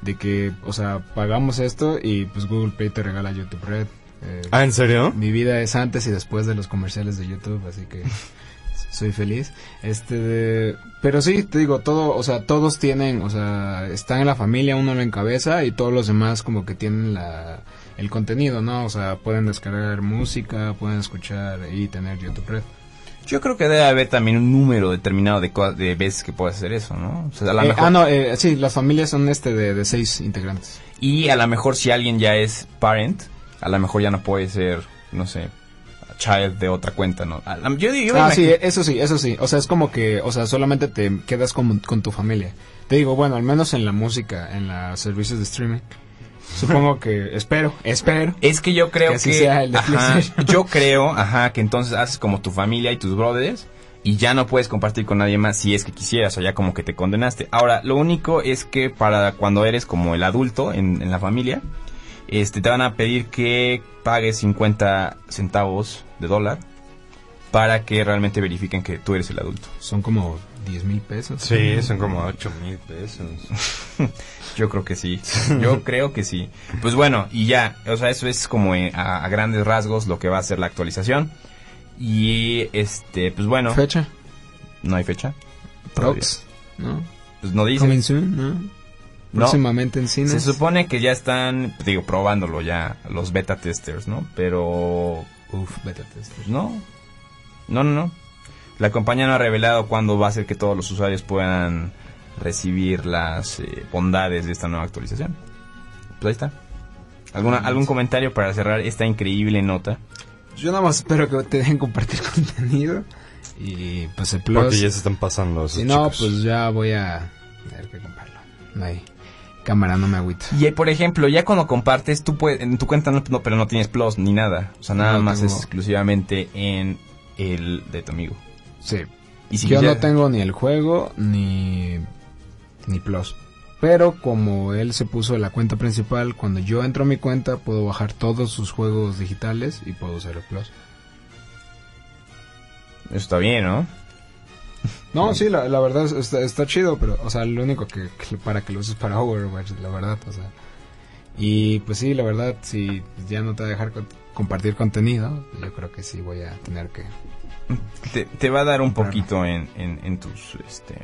Speaker 4: De que, o sea, pagamos esto y pues Google Play te regala YouTube Red. Eh,
Speaker 3: Ah, ¿en serio?
Speaker 4: Mi vida es antes y después de los comerciales de YouTube, así que soy feliz. Este, de- pero sí, te digo, todo, o sea, todos tienen, o sea, están en la familia, uno lo encabeza y todos los demás como que tienen la, el contenido, ¿no? O sea, pueden descargar música, pueden escuchar y tener YouTube Red.
Speaker 1: Yo creo que debe haber también un número determinado de, de veces que puedas hacer eso, ¿no? O sea, a lo
Speaker 4: Eh,
Speaker 1: mejor-
Speaker 4: ah, no, eh, sí, las familias son este de, de seis integrantes.
Speaker 1: Y a lo mejor si alguien ya es parent, a lo mejor ya no puede ser, no sé, child de otra cuenta, ¿no? Yo, digo, yo
Speaker 4: Ah, sí, eso sí, eso sí. O sea, es como que, o sea, solamente te quedas con, con tu familia. Te digo, bueno, al menos en la música, en los servicios de streaming. Supongo que, espero, espero.
Speaker 1: Es que yo creo
Speaker 4: Que
Speaker 1: que,
Speaker 4: así sea el de
Speaker 1: ajá, yo creo, ajá, que entonces haces como tu familia y tus brothers y ya no puedes compartir con nadie más si es que quisieras o ya como que te condenaste. Ahora, lo único es que para cuando eres como el adulto en, en la familia, este te van a pedir que pagues 50 centavos de dólar para que realmente verifiquen que tú eres el adulto.
Speaker 4: Son como 10 mil pesos.
Speaker 3: Sí, son como 8 mil pesos.
Speaker 1: Yo creo que sí. Yo creo que sí. Pues bueno, y ya, o sea, eso es como eh, a, a grandes rasgos lo que va a ser la actualización. Y este, pues bueno,
Speaker 4: Fecha.
Speaker 1: no hay fecha. Todavía.
Speaker 4: Prox. ¿No?
Speaker 1: Pues no dice.
Speaker 4: Coming soon, ¿no?
Speaker 1: No.
Speaker 4: Próximamente en cines.
Speaker 1: Se supone que ya están, digo, probándolo ya los beta testers, ¿no? Pero
Speaker 4: Uf, beta tester.
Speaker 1: no. No, no, no. La compañía no ha revelado cuándo va a ser que todos los usuarios puedan recibir las eh, bondades de esta nueva actualización. Pues ahí está. ¿Alguna, ¿Algún comentario para cerrar esta increíble nota?
Speaker 4: Yo nada más espero que te dejen compartir contenido. Y pues el
Speaker 3: Porque
Speaker 4: plus.
Speaker 3: ya se están pasando esos
Speaker 4: Si no,
Speaker 3: chicos.
Speaker 4: pues ya voy a tener que comprarlo. No hay cámara, no me agüito.
Speaker 1: Y eh, por ejemplo, ya cuando compartes, tú puedes, en tu cuenta no, no, pero no tienes plus ni nada. O sea, nada
Speaker 4: No
Speaker 1: más
Speaker 4: tengo.
Speaker 1: es exclusivamente en el de tu amigo.
Speaker 4: Sí.
Speaker 1: Y si
Speaker 4: Yo no tengo ni el juego ni, ni Plus. Pero como él se puso la cuenta principal, cuando yo entro a mi cuenta puedo bajar todos sus juegos digitales y puedo usar el Plus.
Speaker 1: Está bien, ¿no?
Speaker 4: No, sí, la, la verdad es- está, está chido, pero, o sea, lo único que, que para que lo uses para Overwatch, la verdad, o sea. Y pues sí, la verdad, si ya no te va a dejar co- compartir contenido, yo creo que sí voy a tener que...
Speaker 1: Te, te va a dar un poquito en, en, en tus este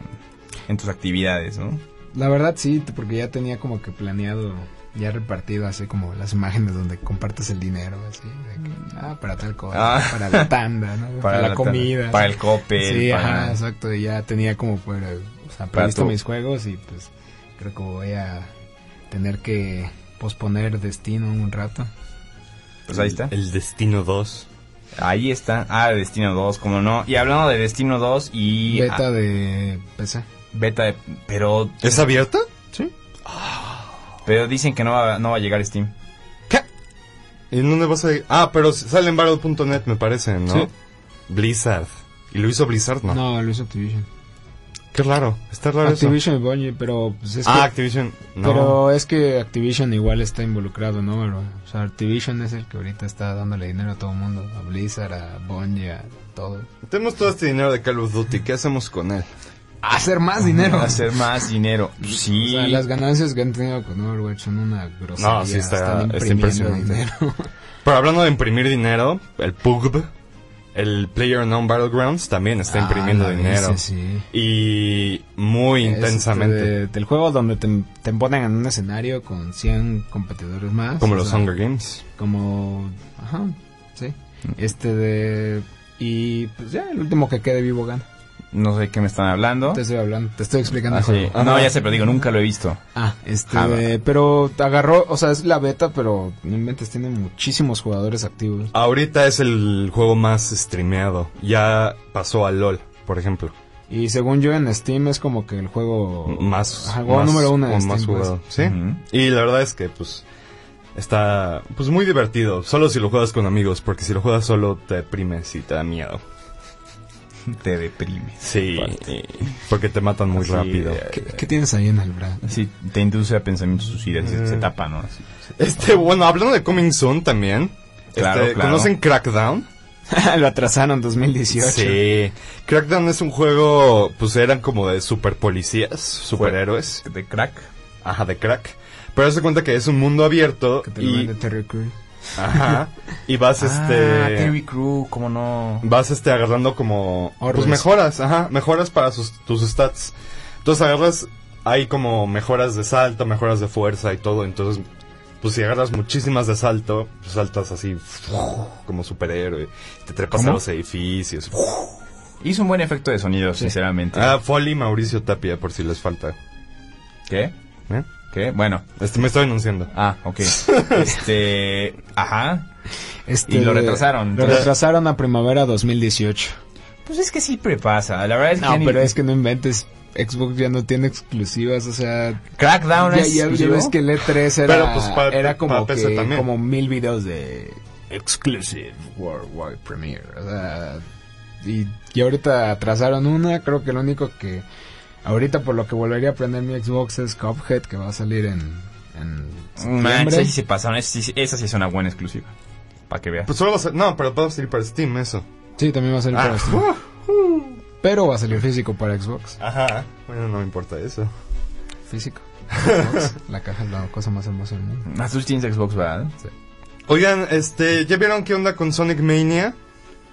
Speaker 1: en tus actividades, ¿no?
Speaker 4: La verdad sí, porque ya tenía como que planeado, ya repartido así como las imágenes donde compartes el dinero, así, de que, ah, para tal cosa,
Speaker 1: Ah.
Speaker 4: para la tanda, ¿no? para, la, comida.
Speaker 1: para el cope,
Speaker 4: Sí,
Speaker 1: para-
Speaker 4: ajá, exacto, y ya tenía como fuera, o sea,
Speaker 1: Para
Speaker 4: previsto mis juegos y pues creo que voy a tener que posponer Destino un rato.
Speaker 1: Pues ahí está.
Speaker 3: El Destino 2.
Speaker 1: Ahí está. Ah, Destino 2, como no. Y hablando de Destino 2 y
Speaker 4: Beta
Speaker 1: ah,
Speaker 4: de PC.
Speaker 1: beta de- pero
Speaker 3: ¿Es abierta?
Speaker 1: pero dicen que no va, no va a llegar a Steam.
Speaker 3: ¿Y dónde vas a ir? Ah, pero sale en Battle.net, me parece, ¿no?
Speaker 4: Sí.
Speaker 3: Blizzard. ¿Y lo hizo Blizzard? No.
Speaker 4: No, lo hizo Activision.
Speaker 3: Qué raro. Está raro eso.
Speaker 4: Activision y Bungie, pero pues es que...
Speaker 3: Ah, Activision. No.
Speaker 4: Pero es que Activision igual está involucrado, ¿no? Pero, O sea, Activision es el que ahorita está dándole dinero a todo el mundo. A Blizzard, a Bungie, a todo.
Speaker 3: Tenemos todo este dinero de Call of Duty. ¿Qué hacemos con él?
Speaker 4: Hacer más dinero.
Speaker 1: Hacer más dinero. Sí.
Speaker 4: O sea, las ganancias que han tenido con Overwatch son una grosería.
Speaker 3: No, sí está-
Speaker 4: Están
Speaker 3: está impresionante.
Speaker 4: dinero.
Speaker 3: Pero hablando de imprimir dinero, el PUBG, el Player Unknown Battlegrounds, también está imprimiendo
Speaker 4: Ah, la
Speaker 3: dinero.
Speaker 4: bestia, sí.
Speaker 3: Y muy
Speaker 4: Es,
Speaker 3: intensamente.
Speaker 4: este, de- del juego donde te, te ponen en un escenario con 100 competidores más.
Speaker 3: Como los
Speaker 4: sea,
Speaker 3: Hunger Games.
Speaker 4: Como. Ajá, sí. Este de. Y pues ya, el último que quede vivo gana.
Speaker 1: No sé qué me están hablando.
Speaker 4: Te estoy hablando, te estoy explicando.
Speaker 1: Ah, sí. No, ya sé, pero digo, nunca lo he visto.
Speaker 4: Ah, este,
Speaker 1: Ah,
Speaker 4: de- pero te agarró, o sea, es la beta, pero no inventes, tiene muchísimos jugadores activos.
Speaker 3: Ahorita es el juego más streameado. Ya pasó al LOL, por ejemplo.
Speaker 4: Y según yo en Steam es como que el juego
Speaker 3: Más,
Speaker 4: Ajá, juego
Speaker 3: más-
Speaker 4: número uno en
Speaker 3: con más
Speaker 4: Steam, pues.
Speaker 3: jugado. Sí. Y la verdad es que, pues, está, pues, muy divertido. Solo si lo juegas con amigos, porque si lo juegas solo te deprimes y te da miedo.
Speaker 1: Te deprimes.
Speaker 3: Sí. Porque te matan muy
Speaker 1: Así,
Speaker 3: rápido.
Speaker 1: eh,
Speaker 4: ¿Qué, qué tienes ahí en el brazo?
Speaker 1: Sí, te induce a pensamientos suicidas, se, se tapa, ¿no? Así.
Speaker 3: Este, bueno, hablando de Coming Soon también.
Speaker 1: Claro,
Speaker 3: este,
Speaker 1: claro.
Speaker 3: ¿Conocen Crackdown?
Speaker 4: Lo atrasaron en 2018.
Speaker 3: Sí. Crackdown es un juego, pues eran como de super policías, superhéroes.
Speaker 1: De crack.
Speaker 3: Ajá, de crack. Pero de cuenta que es un mundo abierto
Speaker 4: Que te lo
Speaker 3: y,
Speaker 4: Crews.
Speaker 3: Ajá, y vas
Speaker 1: Ah,
Speaker 3: este,
Speaker 1: Terry Crew, cómo no.
Speaker 3: vas este agarrando como, pues
Speaker 4: Orbes.
Speaker 3: mejoras, ajá, mejoras para sus, tus stats. Entonces agarras, hay como mejoras de salto, mejoras de fuerza y todo, entonces, pues si agarras muchísimas de salto, pues saltas así, como superhéroe, te trepas a
Speaker 1: ¿Cómo?
Speaker 3: los edificios.
Speaker 1: Hizo un buen efecto de sonido, sinceramente.
Speaker 3: Ah, Foley Mauricio Tapia, por si les falta.
Speaker 1: ¿Qué?
Speaker 3: ¿eh?
Speaker 1: ¿Qué? Bueno.
Speaker 3: Este, me estoy anunciando.
Speaker 1: Ah, ok. este... Ajá.
Speaker 4: Este,
Speaker 1: Y lo retrasaron.
Speaker 4: Lo retrasaron a primavera 2018.
Speaker 1: Pues es que siempre pasa. La verdad es que...
Speaker 4: No,
Speaker 1: ya ni-
Speaker 4: pero es que no inventes. Xbox ya no tiene exclusivas, o sea...
Speaker 1: Crackdown
Speaker 4: Ya,
Speaker 1: es
Speaker 4: ya- ya ves que el E3 era,
Speaker 3: Pero, pues, para-
Speaker 4: era como,
Speaker 3: para
Speaker 4: que, como mil videos de exclusive worldwide premiere. O sea, y, y ahorita atrasaron una. Creo que lo único que ahorita por lo que volvería a prender mi Xbox es Cuphead, que va a salir en, en
Speaker 1: Man,
Speaker 4: septiembre.
Speaker 1: sí se pasaron. Esa sí, esa sí es una buena exclusiva. Para que veas.
Speaker 3: Pues solo va a ser, no, pero puede salir para Steam eso.
Speaker 4: Sí, también va a salir
Speaker 3: Ah,
Speaker 4: para Steam. Pero va a salir físico para Xbox.
Speaker 3: Ajá. Bueno, no me importa eso.
Speaker 4: Físico. Xbox, la caja es la cosa más hermosa del mundo.
Speaker 1: Ah, tú sí tienes Xbox, ¿verdad?
Speaker 3: Oigan, este, ¿ya vieron qué onda con Sonic Mania?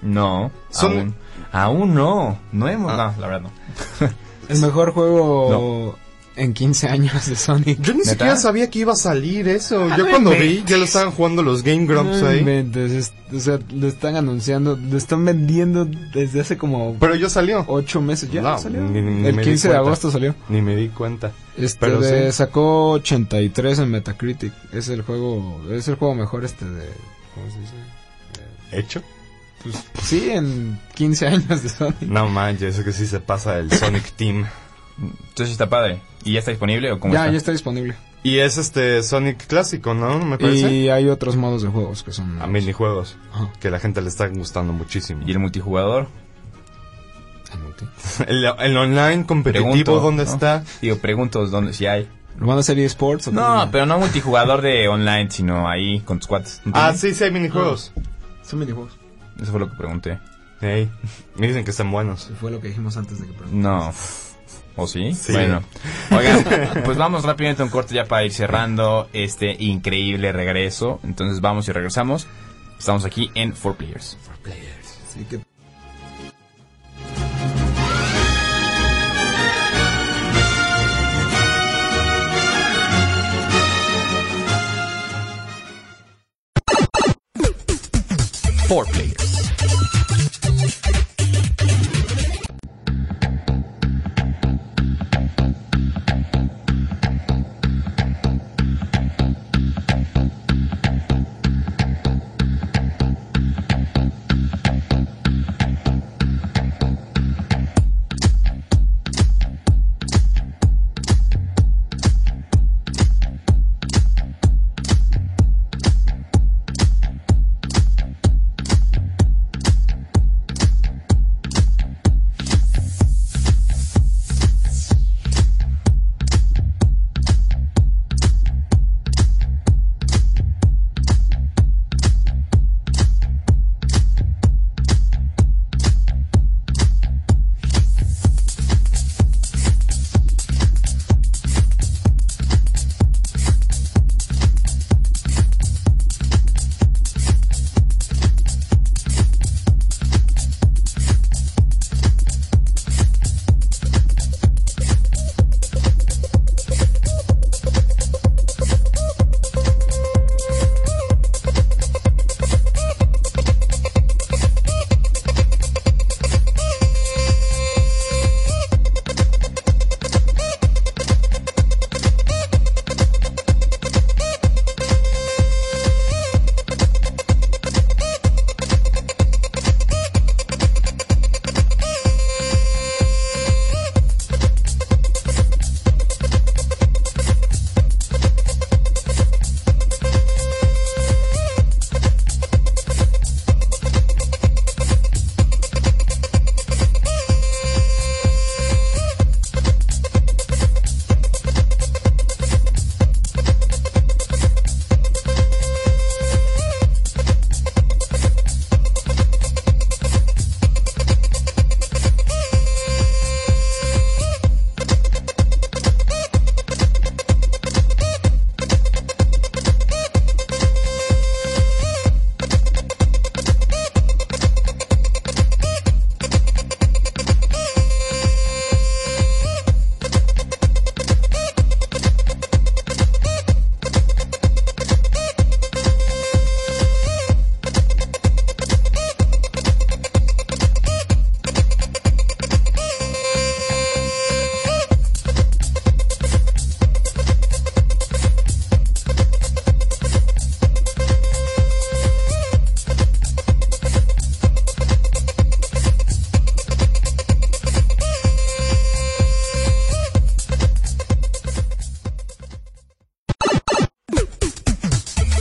Speaker 1: No.
Speaker 3: Son-
Speaker 1: Aún. Aún no. No hemos...
Speaker 3: Ah.
Speaker 1: No, la verdad no.
Speaker 4: El mejor juego en 15 años de Sonic.
Speaker 3: Yo ni
Speaker 1: ¿Neta?
Speaker 3: siquiera sabía que iba a salir eso.
Speaker 4: Ah,
Speaker 3: Yo
Speaker 4: no
Speaker 3: cuando vi, ya lo estaban jugando los Game Grumps
Speaker 4: No
Speaker 3: ahí.
Speaker 4: inventes, es- o sea, lo están anunciando, lo están vendiendo desde hace como
Speaker 3: Pero ya salió.
Speaker 4: 8 meses. Ya
Speaker 3: No,
Speaker 4: salió.
Speaker 3: ni- ni
Speaker 4: el
Speaker 3: me di
Speaker 4: 15 de agosto salió.
Speaker 3: Ni me di cuenta.
Speaker 4: Este
Speaker 3: Pero
Speaker 4: de-
Speaker 3: sí.
Speaker 4: sacó 83 en Metacritic. Es el juego, es el juego mejor este de ¿cómo se dice?
Speaker 3: ¿Hecho?
Speaker 4: Pues sí, en 15 años de Sonic.
Speaker 3: No manches, eso que sí se pasa el Sonic Team.
Speaker 1: Entonces está padre. ¿Y ya está disponible o cómo
Speaker 4: Ya,
Speaker 1: está?
Speaker 4: ya está disponible.
Speaker 3: Y es este Sonic clásico, ¿no? Me parece.
Speaker 4: Y hay otros modos de juegos que son
Speaker 3: A minijuegos.
Speaker 4: Ajá.
Speaker 3: Que a la gente le está gustando muchísimo.
Speaker 1: ¿Y el multijugador?
Speaker 3: El, el online competitivo,
Speaker 1: Pregunto,
Speaker 3: ¿dónde
Speaker 1: ¿no?
Speaker 3: está?
Speaker 1: Digo, pregunto dónde si hay.
Speaker 4: ¿Lo van a hacer eSports? o
Speaker 1: No,
Speaker 4: cómo?
Speaker 1: pero no multijugador de online, sino ahí con tus cuates.
Speaker 3: Ah, sí, sí hay minijuegos.
Speaker 4: Son minijuegos.
Speaker 1: Eso fue lo que pregunté.
Speaker 3: Ey, me dicen que están buenos.
Speaker 4: Fue lo que dijimos antes de que
Speaker 1: No. ¿O sí?
Speaker 3: Sí.
Speaker 1: Bueno. Oigan, pues vamos rápidamente a un corte ya para ir cerrando este increíble regreso. Entonces vamos y regresamos. Estamos aquí en 4Players.
Speaker 4: Así que
Speaker 2: Four players.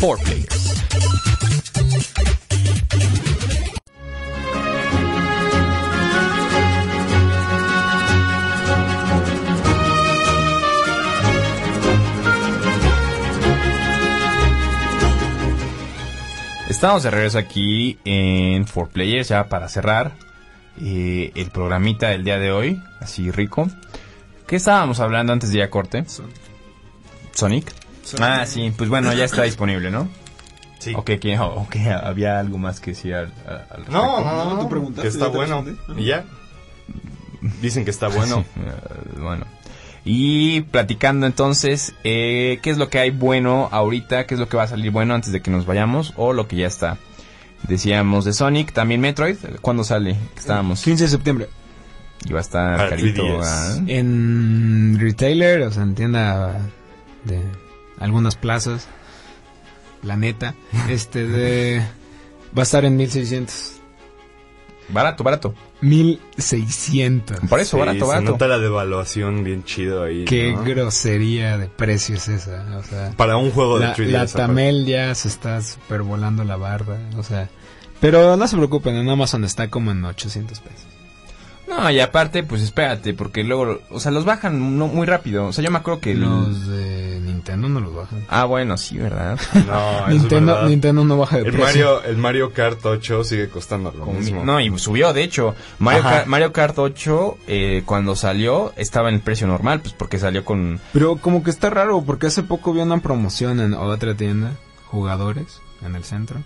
Speaker 1: 4 Players. Estamos de regreso aquí en 4 Players ya para cerrar eh, el programita del día de hoy, así rico. ¿Qué estábamos hablando antes de ir a corte? Sonic. Ah, sí, pues bueno, ya está disponible, ¿no?
Speaker 3: Sí.
Speaker 1: Ok, que, ok, había algo más que decir al, al- respecto.
Speaker 3: No, no, no,
Speaker 4: tú preguntaste,
Speaker 3: que está
Speaker 4: te
Speaker 3: bueno. ¿Y ya? Dicen que está bueno.
Speaker 1: Sí, eh, bueno. Y platicando entonces, eh, ¿qué es lo que hay bueno ahorita? ¿Qué es lo que va a salir bueno antes de que nos vayamos? O lo que ya está. Decíamos de Sonic, también Metroid. ¿Cuándo sale? Estábamos.
Speaker 4: 15 de septiembre.
Speaker 1: Y va a estar carito.
Speaker 3: 3DS.
Speaker 1: ¿ah?
Speaker 4: En retailer, o sea, en tienda de algunas plazas. La neta. Este de... Va a estar en 1600.
Speaker 1: Barato, barato.
Speaker 4: 1600.
Speaker 1: Por eso,
Speaker 3: Sí,
Speaker 1: barato,
Speaker 3: se
Speaker 1: barato.
Speaker 3: nota la devaluación bien chido ahí.
Speaker 4: Qué
Speaker 3: ¿no?
Speaker 4: grosería de precio es esa. O sea,
Speaker 3: Para un juego de
Speaker 4: la,
Speaker 3: 3DS.
Speaker 4: la
Speaker 3: aparte.
Speaker 4: Tamel ya se está super volando la barda. O sea, pero no se preocupen, en Amazon está como en 800 pesos.
Speaker 1: No, y aparte, pues espérate, porque luego, o sea, los bajan no, muy rápido. O sea, yo me acuerdo que...
Speaker 4: Los de Nintendo no los bajan.
Speaker 1: Ah, bueno, sí, ¿verdad?
Speaker 3: No, eso es
Speaker 4: Nintendo,
Speaker 3: verdad.
Speaker 4: Nintendo no baja de
Speaker 3: El
Speaker 4: precio.
Speaker 3: Mario, el Mario Kart 8 sigue costando lo mismo.
Speaker 1: mi- No, y subió, de hecho. Mario, Mario Kart 8, eh, cuando salió, estaba en el precio normal, pues porque salió con...
Speaker 4: Pero como que está raro, porque hace poco vi una promoción en otra tienda, jugadores, en el centro.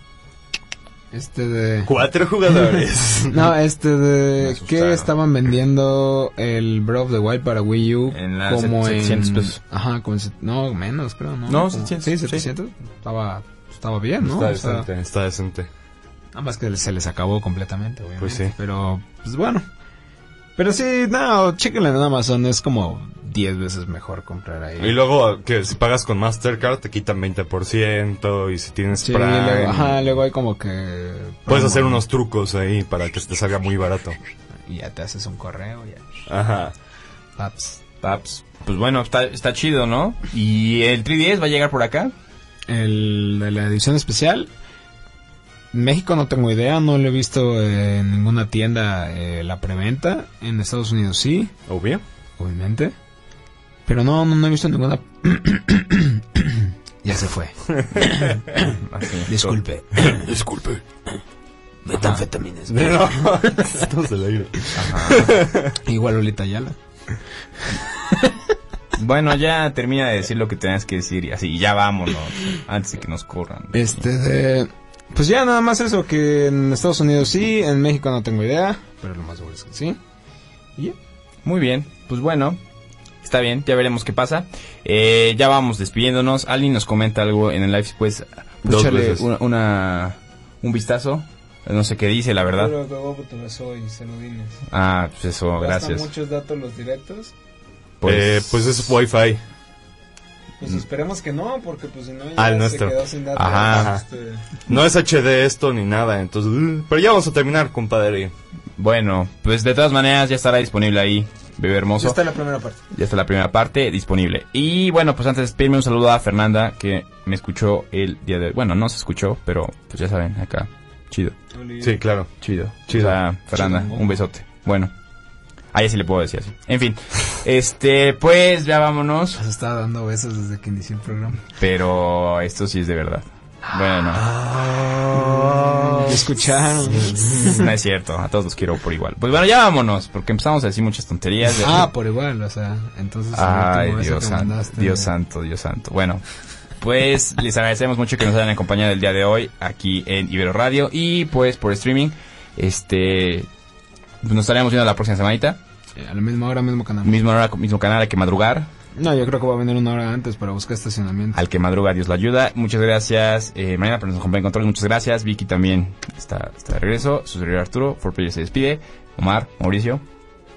Speaker 4: Este de...
Speaker 3: Cuatro jugadores.
Speaker 4: No, este de... que estaban vendiendo el Breath of the Wild para Wii U?
Speaker 1: En la
Speaker 4: como
Speaker 1: set-
Speaker 4: en...
Speaker 1: 700 pesos.
Speaker 4: Ajá, como No, menos creo, ¿no?
Speaker 1: No,
Speaker 4: Como-
Speaker 1: 700,
Speaker 4: Sí,
Speaker 1: sí.
Speaker 4: 700. Estaba, estaba bien, ¿no?
Speaker 3: Está
Speaker 4: O sea,
Speaker 3: decente, está decente.
Speaker 4: Nada más que se les acabó completamente, obviamente.
Speaker 3: Pues sí.
Speaker 4: Pero, pues bueno. Pero sí, no, chéquenla en Amazon, es como 10 veces mejor comprar ahí.
Speaker 3: Y luego, que si pagas con Mastercard te quitan 20% y si tienes
Speaker 4: Sí,
Speaker 3: Prime,
Speaker 4: luego, ajá, luego hay como que...
Speaker 3: puedes hacer
Speaker 4: ¿no?
Speaker 3: unos trucos ahí para que te salga muy barato.
Speaker 4: Y ya te haces un correo, ya.
Speaker 3: Ajá.
Speaker 4: Paps.
Speaker 1: Paps. Pues bueno, está, está chido, ¿no? ¿Y el 3DS va a llegar por acá?
Speaker 4: El de la edición especial. México no tengo idea, no lo he visto en ninguna tienda eh, la preventa. En Estados Unidos sí,
Speaker 3: Obvio.
Speaker 4: obviamente. Pero no, no, no he visto ninguna... ya se fue. Disculpe.
Speaker 3: Disculpe.
Speaker 4: Metanfetaminas.
Speaker 3: No, estamos al aire.
Speaker 4: Igual Lolita Ayala.
Speaker 1: Bueno, ya termina de decir lo que tenías que decir y así, y ya vámonos, antes de que nos corran.
Speaker 4: Este de... Pues ya nada más eso, que en Estados Unidos sí, en México no tengo idea, pero lo más seguro es que sí. Y ya.
Speaker 1: Muy bien, pues bueno, está bien, ya veremos qué pasa. Eh, ya vamos despidiéndonos. Alguien nos comenta algo en el live, pues, pues echarle una, una- un vistazo. No sé qué dice, la verdad. Ah, pues eso, gracias.
Speaker 4: muchos datos los directos.
Speaker 1: Pues,
Speaker 3: eh, pues es Wi-Fi.
Speaker 4: Pues esperemos que no, porque pues si no ya
Speaker 3: el nuestro.
Speaker 4: sin datos.
Speaker 1: Ajá.
Speaker 4: Este,
Speaker 3: No es HD esto ni nada, entonces... uh, Pero ya vamos a terminar, compadre.
Speaker 1: bueno, pues de todas maneras ya estará disponible ahí, bebé hermoso.
Speaker 4: ya está la primera parte.
Speaker 1: Ya está la primera parte disponible. Y bueno, pues antes de despedirme un saludo a Fernanda que me escuchó el día de... Bueno, no se escuchó, pero pues ya saben, acá. Chido,
Speaker 3: Sí, claro.
Speaker 1: chido.
Speaker 3: Chido.
Speaker 1: O sea, Fernanda,
Speaker 4: Chido.
Speaker 1: un besote. Bueno. Ahí sí le puedo decir así. En fin. Este, pues ya vámonos.
Speaker 4: Has estado dando besos desde que inició el programa.
Speaker 1: Pero esto sí es de verdad. Bueno.
Speaker 4: ¿Ya escucharon?
Speaker 1: no es cierto. A todos los quiero por igual. Pues bueno, ya vámonos. Porque empezamos a decir muchas tonterías.
Speaker 4: ah, por igual, o sea, entonces
Speaker 1: Ay, Dios santo,
Speaker 4: mandaste-
Speaker 1: Dios santo, Dios santo. Bueno, pues les agradecemos mucho que nos hayan acompañado el día de hoy aquí en Ibero Radio y pues por streaming. Este, nos estaremos viendo la próxima semanita.
Speaker 4: Eh, A la misma hora, mismo canal.
Speaker 1: Mismo hora, mismo canal, hay que madrugar.
Speaker 4: No, yo creo que va a venir una hora antes para buscar estacionamiento.
Speaker 1: Al que madruga, Dios lo ayuda. Muchas gracias. Eh, Mariana, por nos acompaña en control. Muchas gracias. Vicky también está, está de regreso. Su servidor Arturo. For Player se despide. Omar, Mauricio,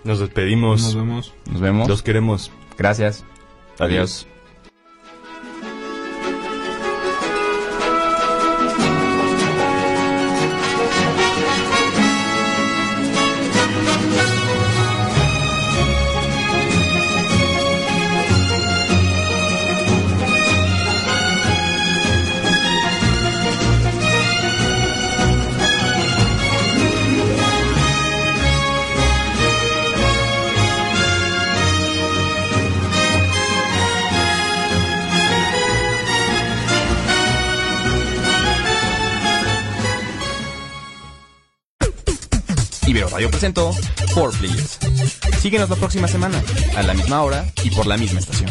Speaker 3: Nos despedimos.
Speaker 4: Nos vemos.
Speaker 1: nos vemos.
Speaker 3: Los queremos.
Speaker 1: Gracias. Adiós. Radio presentó 4 Please. Síguenos la próxima semana, a la misma hora y por la misma estación.